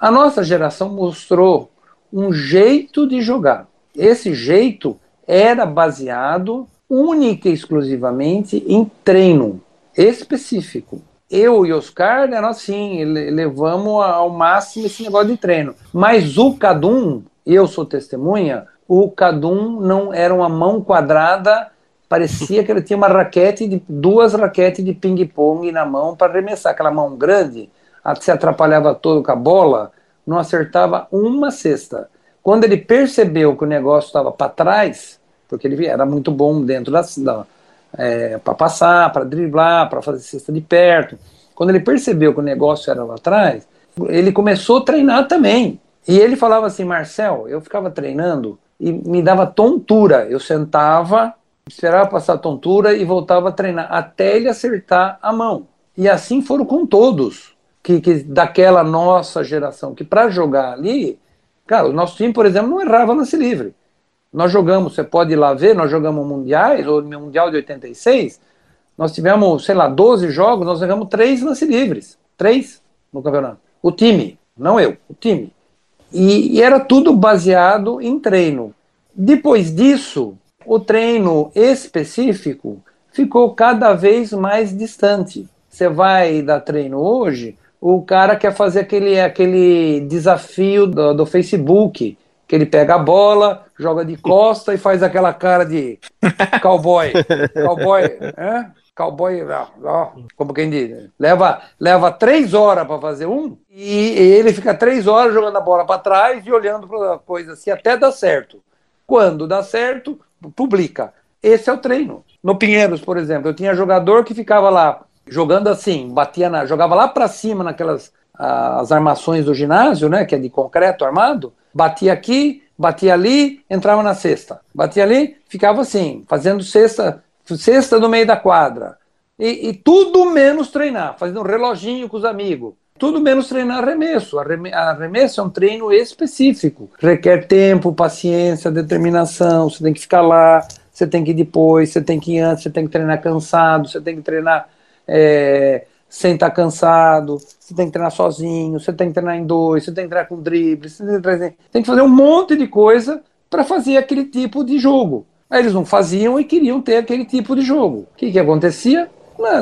A nossa geração mostrou um jeito de jogar. Esse jeito era baseado única e exclusivamente em treino específico. Eu e Oscar, né, nós sim, levamos ao máximo esse negócio de treino. Mas o Cadum, eu sou testemunha, o Cadum não era uma mão quadrada, parecia que ele tinha uma raquete, de, duas raquetes de ping-pong na mão para arremessar. Aquela mão grande, se atrapalhava todo com a bola, não acertava uma cesta. Quando ele percebeu que o negócio estava para trás, porque ele era muito bom dentro da, da é, para passar, para driblar, para fazer cesta de perto. Quando ele percebeu que o negócio era lá atrás, ele começou a treinar também. E ele falava assim, Marcel, eu ficava treinando e me dava tontura. Eu sentava, esperava passar a tontura e voltava a treinar até ele acertar a mão. E assim foram com todos, que, que daquela nossa geração, que para jogar ali, cara, o nosso time, por exemplo, não errava lance livre. Nós jogamos, você pode ir lá ver, nós jogamos mundiais, ou Mundial de 86, nós tivemos, sei lá, 12 jogos, nós jogamos três lance livres. Três no campeonato. O time, não eu, o time. E, e, era tudo baseado em treino. Depois disso, o treino específico ficou cada vez mais distante. Você vai dar treino hoje, o cara quer fazer aquele, aquele desafio do, do Facebook, que ele pega a bola, joga de costa e faz aquela cara de cowboy. cowboy, é? Cowboy, ó, como quem diz, leva, leva três horas para fazer um e ele fica três horas jogando a bola para trás e olhando para a coisa assim até dar certo. Quando dá certo, publica. Esse é o treino. No Pinheiros, por exemplo, eu tinha jogador que ficava lá jogando assim, batia na, jogava lá para cima naquelas as armações do ginásio, né, que é de concreto armado, batia aqui, batia ali, entrava na cesta. Batia ali, ficava assim, fazendo cesta, cesta no meio da quadra. E, e tudo menos treinar, fazendo um reloginho com os amigos. Tudo menos treinar arremesso. Arremesso é um treino específico. Requer tempo, paciência, determinação. Você tem que ficar lá, você tem que ir depois, você tem que ir antes, você tem que treinar cansado, você tem que treinar é, sem estar cansado, você tem que treinar sozinho, você tem que treinar em dois, você tem que treinar com drible, você tem que, treinar, tem que fazer um monte de coisa para fazer aquele tipo de jogo. Aí eles não faziam e queriam ter aquele tipo de jogo. O que, que acontecia?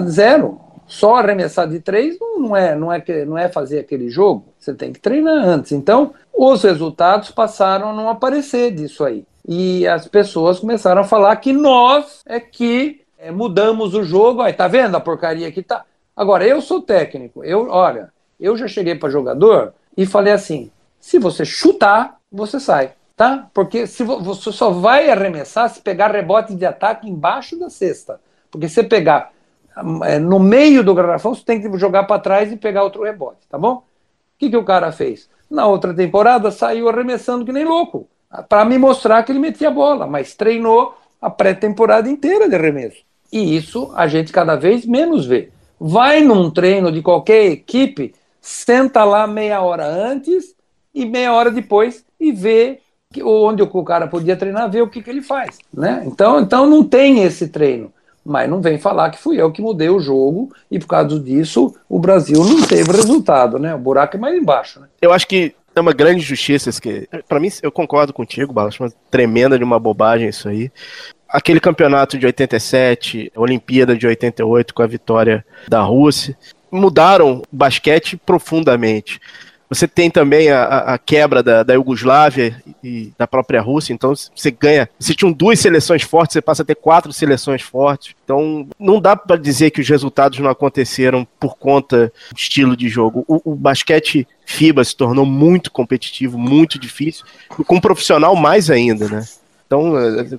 Zero. Só arremessar de três não, não, é, não, é, não é fazer aquele jogo. Você tem que treinar antes. Então, os resultados passaram a não aparecer disso aí. E as pessoas começaram a falar que nós é que é, mudamos o jogo, aí tá vendo a porcaria que tá. Agora, eu sou técnico, eu, olha, eu já cheguei para jogador e falei assim: se você chutar, você sai, tá? Porque se você só vai arremessar se pegar rebote de ataque embaixo da cesta. Porque se pegar é, no meio do garrafão, você tem que jogar para trás e pegar outro rebote, tá bom? O que, que o cara fez? Na outra temporada, saiu arremessando que nem louco, para me mostrar que ele metia a bola, mas treinou a pré-temporada inteira de arremesso. E isso a gente cada vez menos vê. Vai num treino de qualquer equipe, senta lá meia hora antes e meia hora depois e vê onde o cara podia treinar, ver o que, que ele faz. Né? Então, então não tem esse treino. Mas não vem falar que fui eu que mudei o jogo e por causa disso o Brasil não teve resultado, né? O buraco é mais embaixo. Né? Eu acho que é uma grande justiça que, para mim, eu concordo contigo, Balas, uma tremenda de uma bobagem isso aí aquele campeonato de 87, a Olimpíada de 88 com a vitória da Rússia, mudaram o basquete profundamente. Você tem também a, a quebra da, da Iugoslávia e da própria Rússia, então você ganha. Você tinha duas seleções fortes, você passa a ter quatro seleções fortes. Então não dá para dizer que os resultados não aconteceram por conta do estilo de jogo. O, o basquete FIBA se tornou muito competitivo, muito difícil, e com um profissional mais ainda, né? Então,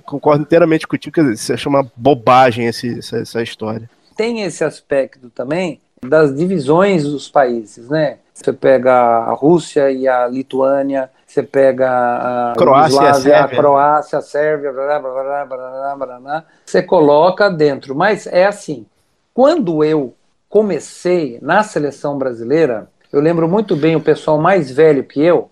concordo inteiramente contigo que você acha uma bobagem esse, essa, essa história. Tem esse aspecto também das divisões dos países, né? Você pega a Rússia e a Lituânia, você pega a Croácia, a, Sérvia. a Croácia, a Sérvia, blá, blá, blá, blá, você coloca dentro. Mas é assim, quando eu comecei na seleção brasileira, eu lembro muito bem o pessoal mais velho que eu,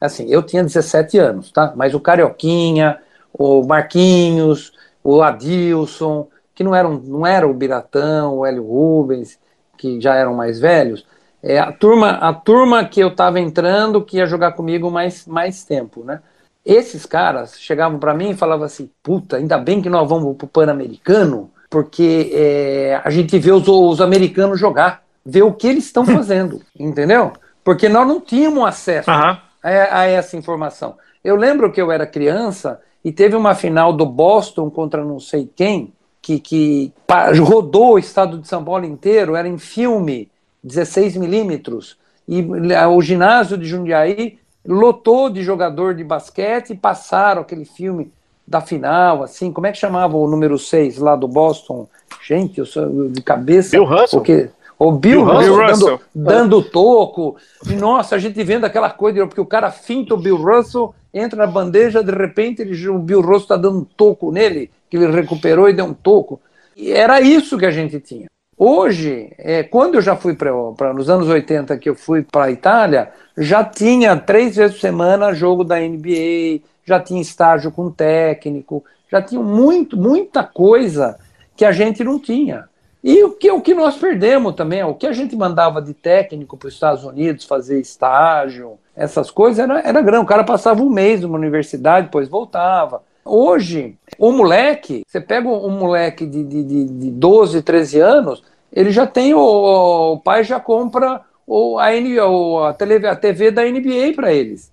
assim, eu tinha 17 anos, tá? Mas o Carioquinha, o Marquinhos, o Adilson, que não eram não era o Biratão, o Hélio Rubens, que já eram mais velhos, é a turma, a turma que eu estava entrando que ia jogar comigo mais, mais tempo, né? Esses caras chegavam para mim e falavam assim: puta, ainda bem que nós vamos pro Pan-Americano, porque é, a gente vê os, os americanos jogar, vê o que eles estão [laughs] fazendo, entendeu? Porque nós não tínhamos acesso uhum. a, a essa informação. Eu lembro que eu era criança e teve uma final do Boston contra não sei quem, que, que rodou o estado de São Paulo inteiro, era em filme, 16 milímetros, e o ginásio de Jundiaí lotou de jogador de basquete e passaram aquele filme da final, assim, como é que chamava o número 6 lá do Boston? Gente, eu sou de cabeça. Bill Russell? Porque, o Bill, Bill Russell, Russell, Dando, dando toco. E nossa, a gente vendo aquela coisa, porque o cara finta o Bill Russell entra na bandeja, de repente ele, o Bill Rosso está dando um toco nele, que ele recuperou e deu um toco. E era isso que a gente tinha. Hoje, é, quando eu já fui para nos anos 80 que eu fui para a Itália, já tinha três vezes por semana jogo da NBA, já tinha estágio com técnico, já tinha muito, muita coisa que a gente não tinha. E o que, o que nós perdemos também, o que a gente mandava de técnico para os Estados Unidos fazer estágio, essas coisas, era, era grande. O cara passava um mês numa universidade, depois voltava. Hoje, o moleque, você pega um moleque de, de, de 12, 13 anos, ele já tem, o, o pai já compra o, a, o, a, TV, a TV da NBA para eles.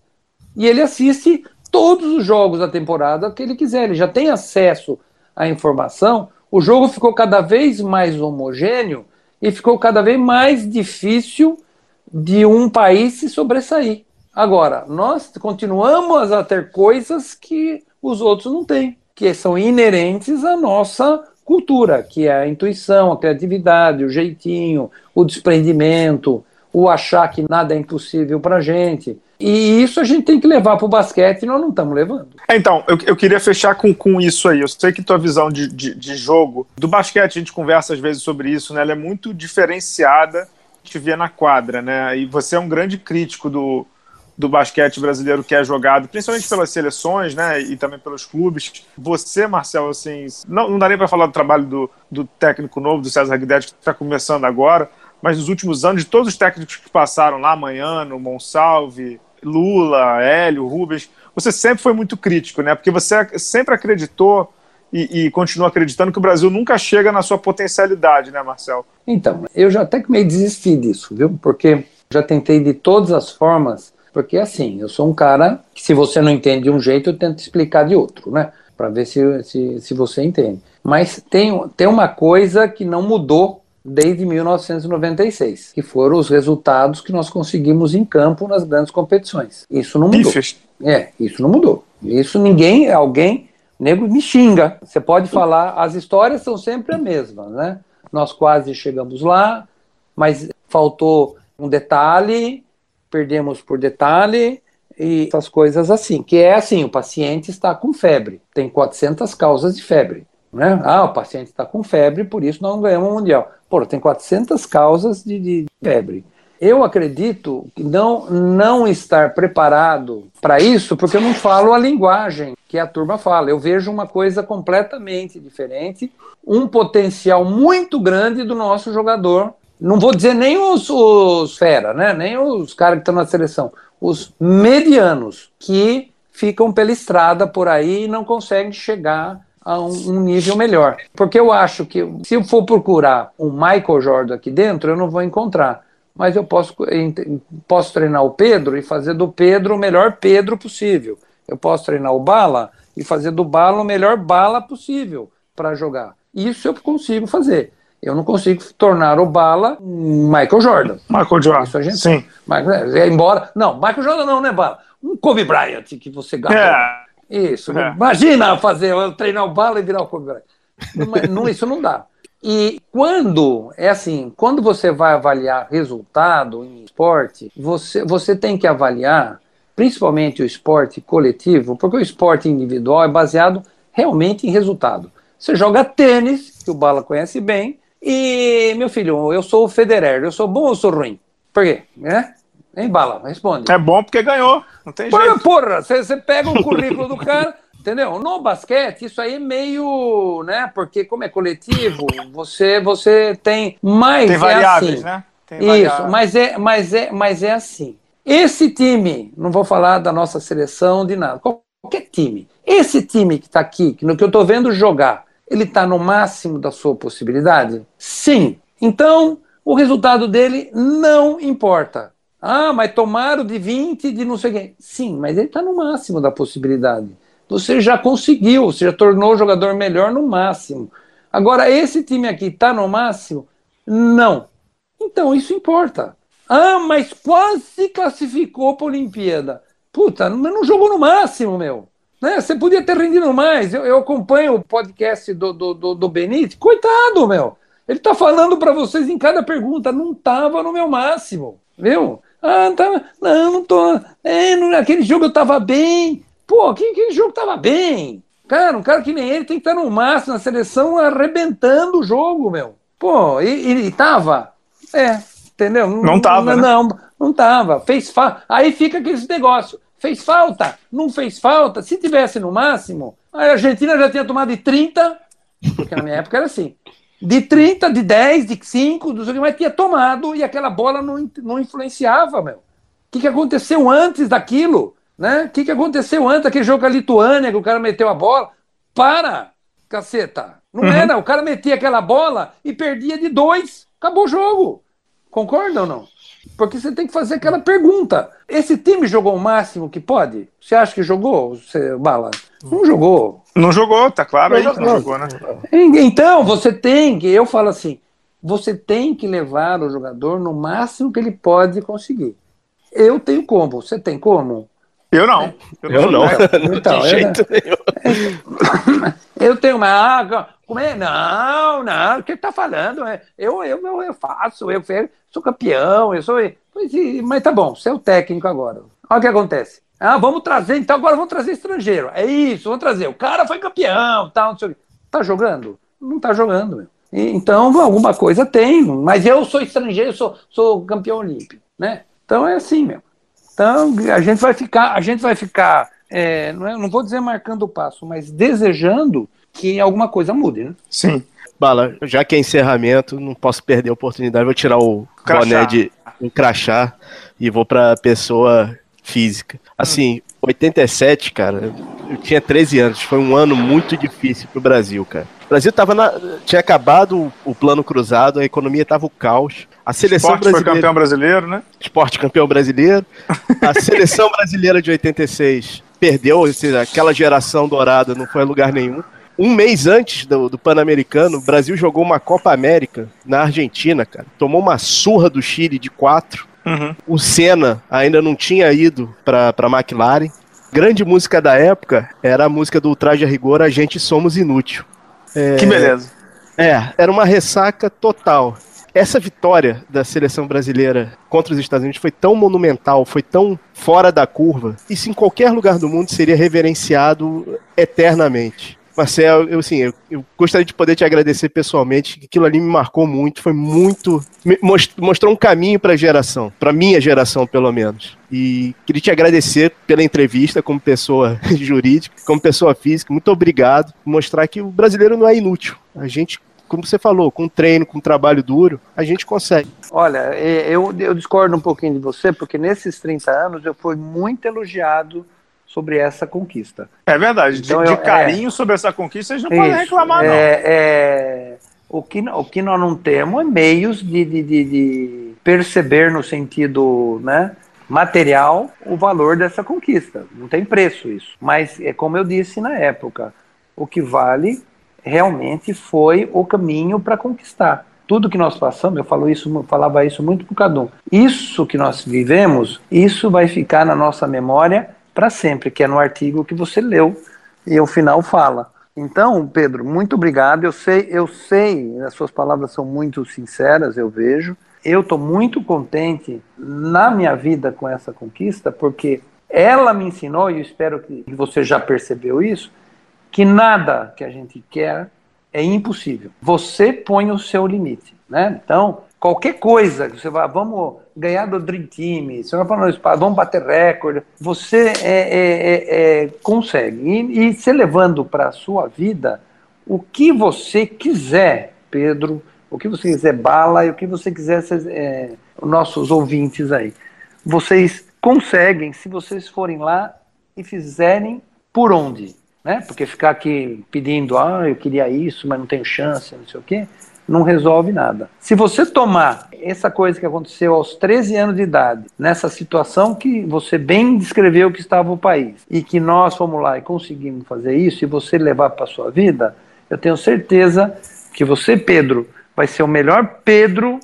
E ele assiste todos os jogos da temporada que ele quiser, ele já tem acesso à informação. O jogo ficou cada vez mais homogêneo e ficou cada vez mais difícil de um país se sobressair. Agora, nós continuamos a ter coisas que os outros não têm, que são inerentes à nossa cultura, que é a intuição, a criatividade, o jeitinho, o desprendimento, o achar que nada é impossível para a gente. E isso a gente tem que levar para o basquete e nós não estamos levando. É, então, eu, eu queria fechar com, com isso aí. Eu sei que tua visão de, de, de jogo, do basquete, a gente conversa às vezes sobre isso, né? Ela é muito diferenciada te vê na quadra, né? E você é um grande crítico do, do basquete brasileiro que é jogado, principalmente pelas seleções, né, e também pelos clubes. Você, Marcelo, assim, não, não dá nem para falar do trabalho do, do técnico novo, do César Guedes, que está começando agora, mas nos últimos anos, de todos os técnicos que passaram lá, Manhano, Monsalve, Lula, Hélio, Rubens, você sempre foi muito crítico, né, porque você sempre acreditou e, e continua acreditando que o Brasil nunca chega na sua potencialidade, né, Marcelo? Então, eu já até que meio desisti disso, viu, porque já tentei de todas as formas porque assim, eu sou um cara que se você não entende de um jeito, eu tento explicar de outro, né? Para ver se, se, se você entende. Mas tem, tem uma coisa que não mudou desde 1996, que foram os resultados que nós conseguimos em campo nas grandes competições. Isso não mudou. É, isso não mudou. Isso ninguém, alguém, nego me xinga. Você pode falar, as histórias são sempre a mesma, né? Nós quase chegamos lá, mas faltou um detalhe, perdemos por detalhe e essas coisas assim, que é assim, o paciente está com febre, tem 400 causas de febre, né? Ah, o paciente está com febre, por isso não ganhamos o Mundial. Pô, tem 400 causas de, de febre. Eu acredito que não, não estar preparado para isso, porque eu não falo a linguagem que a turma fala. Eu vejo uma coisa completamente diferente, um potencial muito grande do nosso jogador não vou dizer nem os, os fera, né? nem os caras que estão na seleção, os medianos que ficam pela estrada por aí e não conseguem chegar a um, nível melhor. Porque eu acho que se eu for procurar um Michael Jordan aqui dentro, eu não vou encontrar. Mas eu posso, posso treinar o Pedro e fazer do Pedro o melhor Pedro possível. Eu posso treinar o Bala e fazer do Bala o melhor Bala possível para jogar. Isso eu consigo fazer. Eu não consigo tornar o Bala Michael Jordan. Michael Jordan. Isso a gente Sim. Michael, é, embora. Não, Michael Jordan não, né, Bala? Um Kobe Bryant que você ganhou. É. Isso. É. Imagina fazer, treinar o Bala e virar o Kobe Bryant. Não, isso não dá. E quando, é assim, quando você vai avaliar resultado em esporte, você, você tem que avaliar, principalmente o esporte coletivo, porque o esporte individual é baseado realmente em resultado. Você joga tênis, que o Bala conhece bem, e, meu filho, eu sou o Federer, eu sou bom ou sou ruim? Por quê? É? Em bala, responde. É bom porque ganhou, não tem porra, jeito. Porra, você pega o currículo do cara, [laughs] entendeu? No basquete, isso aí é meio, né? Porque como é coletivo, você, você tem mais. Tem é variáveis, assim. né? Tem isso, variáveis. mas é, mas, é, mas é assim. Esse time, não vou falar da nossa seleção, de nada, qualquer time. Esse time que está aqui, no que eu estou vendo jogar, ele está no máximo da sua possibilidade? Sim. Então, o resultado dele não importa. Ah, mas tomaram de 20 de não sei quem. Sim, mas ele está no máximo da possibilidade. Você já conseguiu, você já tornou o jogador melhor no máximo. Agora, esse time aqui está no máximo? Não. Então, isso importa. Ah, mas quase classificou para a Olimpíada. Puta, mas não jogou no máximo, meu. Né? Você podia ter rendido mais. Eu, eu acompanho o podcast do, do, do, do Benítez. Coitado, meu. Ele está falando para vocês em cada pergunta. Não estava no meu máximo. Viu? Ah, não, tava, não, não tô. É, naquele jogo eu estava bem. Pô, aquele, aquele jogo estava bem. Cara, um cara que nem ele tem que estar no máximo na seleção arrebentando o jogo, meu. Pô, e, ele tava? É, entendeu? Não tava. Não, né? não, não tava. Fez fa... Aí fica aquele negócio. Fez falta? Não fez falta? Se tivesse no máximo, a Argentina já tinha tomado de 30, porque na minha época era assim. De 30, de 10, de 5, dos mas tinha tomado e aquela bola não, não influenciava, meu. O que, que aconteceu antes daquilo? Né? O que, que aconteceu antes daquele jogo com a Lituânia, que o cara meteu a bola? Para, caceta. Não uhum. era, o cara metia aquela bola e perdia de dois. Acabou o jogo. Concorda ou não? Porque você tem que fazer aquela pergunta. Esse time jogou o máximo que pode? Você acha que jogou, você, Bala? Não jogou. Não jogou, tá claro não aí jogou. não jogou, né? Então, você tem que, eu falo assim, você tem que levar o jogador no máximo que ele pode conseguir. Eu tenho como, você tem como? Eu não. Eu, eu não. não. Então, de jeito eu, nenhum. [laughs] Eu tenho uma. Ah, como é? Não, não, o que tá falando? Eu, eu, eu, eu faço, eu sou campeão, eu sou. Mas tá bom, você é o técnico agora. Olha o que acontece. Ah, vamos trazer, então agora vamos trazer estrangeiro. É isso, vamos trazer. O cara foi campeão, tal, não sei o quê. Tá jogando? Não tá jogando, meu. Então, alguma coisa tem, mas eu sou estrangeiro, sou, sou campeão olímpico, né? Então é assim, meu. Então a gente vai ficar, a gente vai ficar, é, não, é, não vou dizer marcando o passo, mas desejando que alguma coisa mude, né? Sim. Bala, já que é encerramento, não posso perder a oportunidade, vou tirar o crachá. boné de um crachá e vou para pessoa física. Assim, 87, cara, eu tinha 13 anos, foi um ano muito difícil pro Brasil, cara. O Brasil tava na, tinha acabado o, plano cruzado, a economia tava o caos. A seleção Esporte brasileira, foi campeão brasileiro, né? Esporte campeão brasileiro. A seleção brasileira de 86 perdeu, seja, aquela geração dourada não foi a lugar nenhum. Um mês antes do, do Pan-Americano, o Brasil jogou uma Copa América na Argentina, cara. Tomou uma surra do Chile de quatro. Uhum. O Senna ainda não tinha ido para a McLaren. Grande música da época era a música do Traje a Rigor, A Gente Somos Inútil. É, que beleza. É, era uma ressaca total. Essa vitória da seleção brasileira contra os Estados Unidos foi tão monumental, foi tão fora da curva, isso em qualquer lugar do mundo seria reverenciado eternamente. Marcel, eu, assim, eu, eu, gostaria de poder te agradecer pessoalmente, que aquilo ali me marcou muito, foi muito. mostrou um caminho para a geração, para minha geração, pelo menos. E queria te agradecer pela entrevista como pessoa [laughs] jurídica, como pessoa física. Muito obrigado. Mostrar que o brasileiro não é inútil. A gente como você falou, com treino, com trabalho duro, a gente consegue. Olha, eu, eu discordo um pouquinho de você, porque nesses 30 anos eu fui muito elogiado sobre essa conquista. É verdade, então, de, eu, de carinho é, sobre essa conquista, vocês não isso, podem reclamar, é, não. É, o, que, o que nós não temos é meios de, de, de, de perceber no sentido né, material o valor dessa conquista. Não tem preço isso. Mas é como eu disse na época, o que vale realmente foi o caminho para conquistar. Tudo que nós passamos, eu falo isso, falava isso muito para o Cadum. Isso que nós vivemos, isso vai ficar na nossa memória para sempre, que é no artigo que você leu e o final fala. Então, Pedro, muito obrigado. Eu sei, eu sei, as suas palavras são muito sinceras, eu vejo. Eu estou muito contente na minha vida com essa conquista, porque ela me ensinou, e eu espero que você já percebeu isso, que nada que a gente quer é impossível. Você põe o seu limite, né? Então, qualquer coisa que você vai, vamos ganhar do Dream Team, você vai falar, vamos bater recorde, você é, é, é, é consegue. E, e você levando para a sua vida o que você quiser, Pedro, o que você quiser, Bala, e o que você quiser, é, nossos ouvintes aí. Vocês conseguem se vocês forem lá e fizerem por onde, né? Porque ficar aqui pedindo, ah, eu queria isso, mas não tenho chance, não sei o quê não resolve nada. Se você tomar essa coisa que aconteceu aos 13 anos de idade, nessa situação que você bem descreveu que estava o país, e que nós fomos lá e conseguimos fazer isso, e você levar para a sua vida, eu tenho certeza que você, Pedro, vai ser o melhor Pedro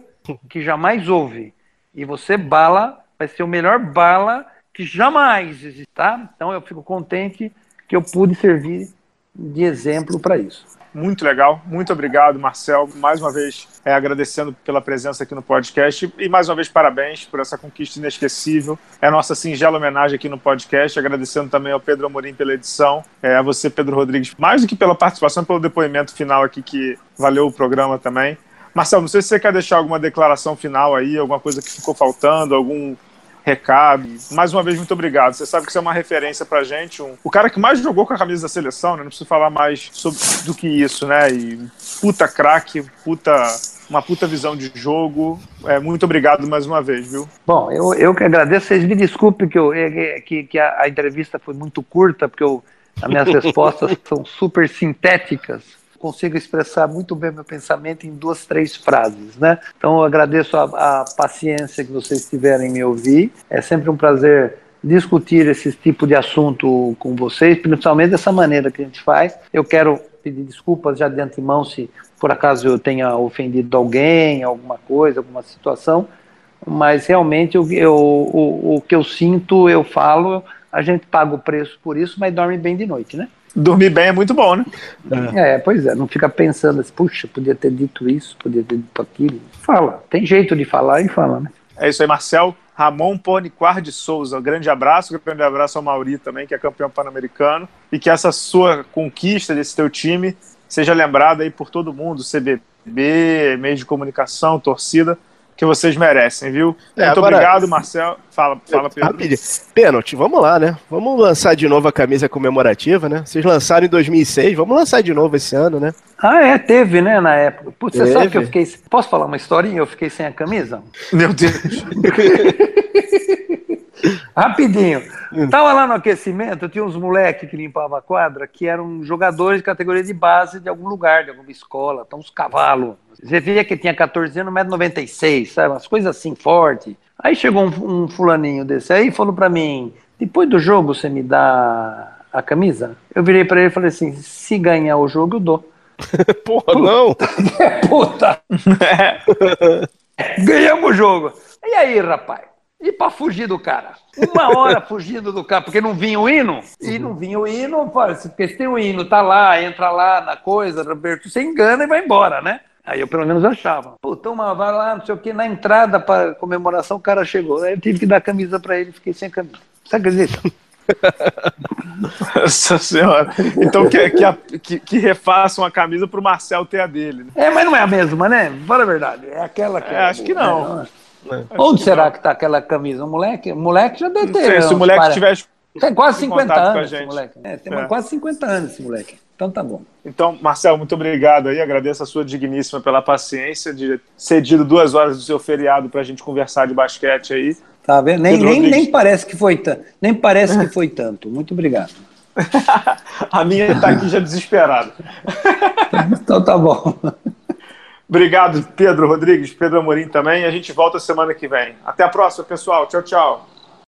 que jamais houve. E você, Bala, vai ser o melhor Bala que jamais existe, tá? Então eu fico contente que eu pude servir de exemplo para isso. Muito legal, muito obrigado, Marcel. Mais uma vez é, agradecendo pela presença aqui no podcast e mais uma vez parabéns por essa conquista inesquecível. É a nossa singela homenagem aqui no podcast. Agradecendo também ao Pedro Amorim pela edição, é, a você, Pedro Rodrigues, mais do que pela participação, pelo depoimento final aqui que valeu o programa também. Marcel, não sei se você quer deixar alguma declaração final aí, alguma coisa que ficou faltando, algum recado. Mais uma vez, muito obrigado. Você sabe que você é uma referência pra gente. Um, o cara que mais jogou com a camisa da seleção, né? Não preciso falar mais sobre, do que isso, né? E puta craque, puta uma puta visão de jogo. É, muito obrigado mais uma vez, viu? Bom, eu, eu que agradeço. Vocês me desculpem que, eu, que, que a, a entrevista foi muito curta, porque eu, as minhas [laughs] respostas são super sintéticas. Consigo expressar muito bem meu pensamento em duas, três frases, né? Então eu agradeço a, a paciência que vocês tiverem em me ouvir. É sempre um prazer discutir esse tipo de assunto com vocês, principalmente dessa maneira que a gente faz. Eu quero pedir desculpas já de antemão se por acaso eu tenha ofendido alguém, alguma coisa, alguma situação, mas realmente eu, eu o, o que eu sinto, eu falo, a gente paga o preço por isso, mas dorme bem de noite, né? Dormir bem é muito bom, né? É, pois é, não fica pensando assim, puxa, podia ter dito isso, podia ter dito aquilo. Fala, tem jeito de falar e fala, né? É isso aí, Marcel. Ramon Poniquar de Souza, um grande abraço, um grande abraço ao Mauri também, que é campeão pan-americano, e que essa sua conquista desse teu time seja lembrada aí por todo mundo, CBB, meio de comunicação, torcida, que vocês merecem, viu? É, Muito agora, obrigado, Marcel. Fala, fala Pedro. Pênalti, vamos lá, né? Vamos lançar de novo a camisa comemorativa, né? Vocês lançaram em 2006, vamos lançar de novo esse ano, né? Ah, é, teve, né, na época. Putz, você sabe que eu fiquei. Posso falar uma historinha? Eu fiquei sem a camisa? Meu Deus. [laughs] Rapidinho. Hum. Tava lá no aquecimento, tinha uns moleques que limpavam a quadra que eram jogadores de categoria de base de algum lugar, de alguma escola, então uns cavalos. Você via que tinha 14 anos, 1,96m, sabe? Umas coisas assim fortes. Aí chegou um, um fulaninho desse aí e falou para mim: depois do jogo você me dá a camisa? Eu virei para ele e falei assim: se ganhar o jogo, eu dou. [laughs] Porra, não! [laughs] Puta! [laughs] Ganhamos o jogo. E aí, rapaz? E para fugir do cara? Uma hora fugindo do cara, porque não vinha o hino? E não vinha o hino, porque se tem o hino, tá lá, entra lá na coisa, Roberto, você engana e vai embora, né? Aí eu pelo menos achava. Puta, uma vai lá, não sei o que, na entrada para comemoração o cara chegou. Aí eu tive que dar camisa para ele, fiquei sem camisa. Você acredita? [laughs] Nossa senhora. Então que, que, que, que refaçam a camisa pro Marcel ter a dele. Né? É, mas não é a mesma, né? Fala a verdade. É aquela que. É, acho que não. É, é. Onde será que tá aquela camisa? O moleque, o moleque já deve ter. se o moleque para... tivesse. Tem quase 50 anos esse moleque. É, tem é. quase 50 anos esse moleque. Então tá bom. Então, Marcel, muito obrigado aí. Agradeço a sua digníssima pela paciência de cedido duas horas do seu feriado para a gente conversar de basquete aí. Tá vendo? Nem, nem, nem parece que foi tanto. Nem parece que foi tanto. Muito obrigado. [laughs] a minha está aqui já desesperada. [laughs] então tá bom. Obrigado, Pedro Rodrigues, Pedro Amorim também. A gente volta semana que vem. Até a próxima, pessoal. Tchau, tchau.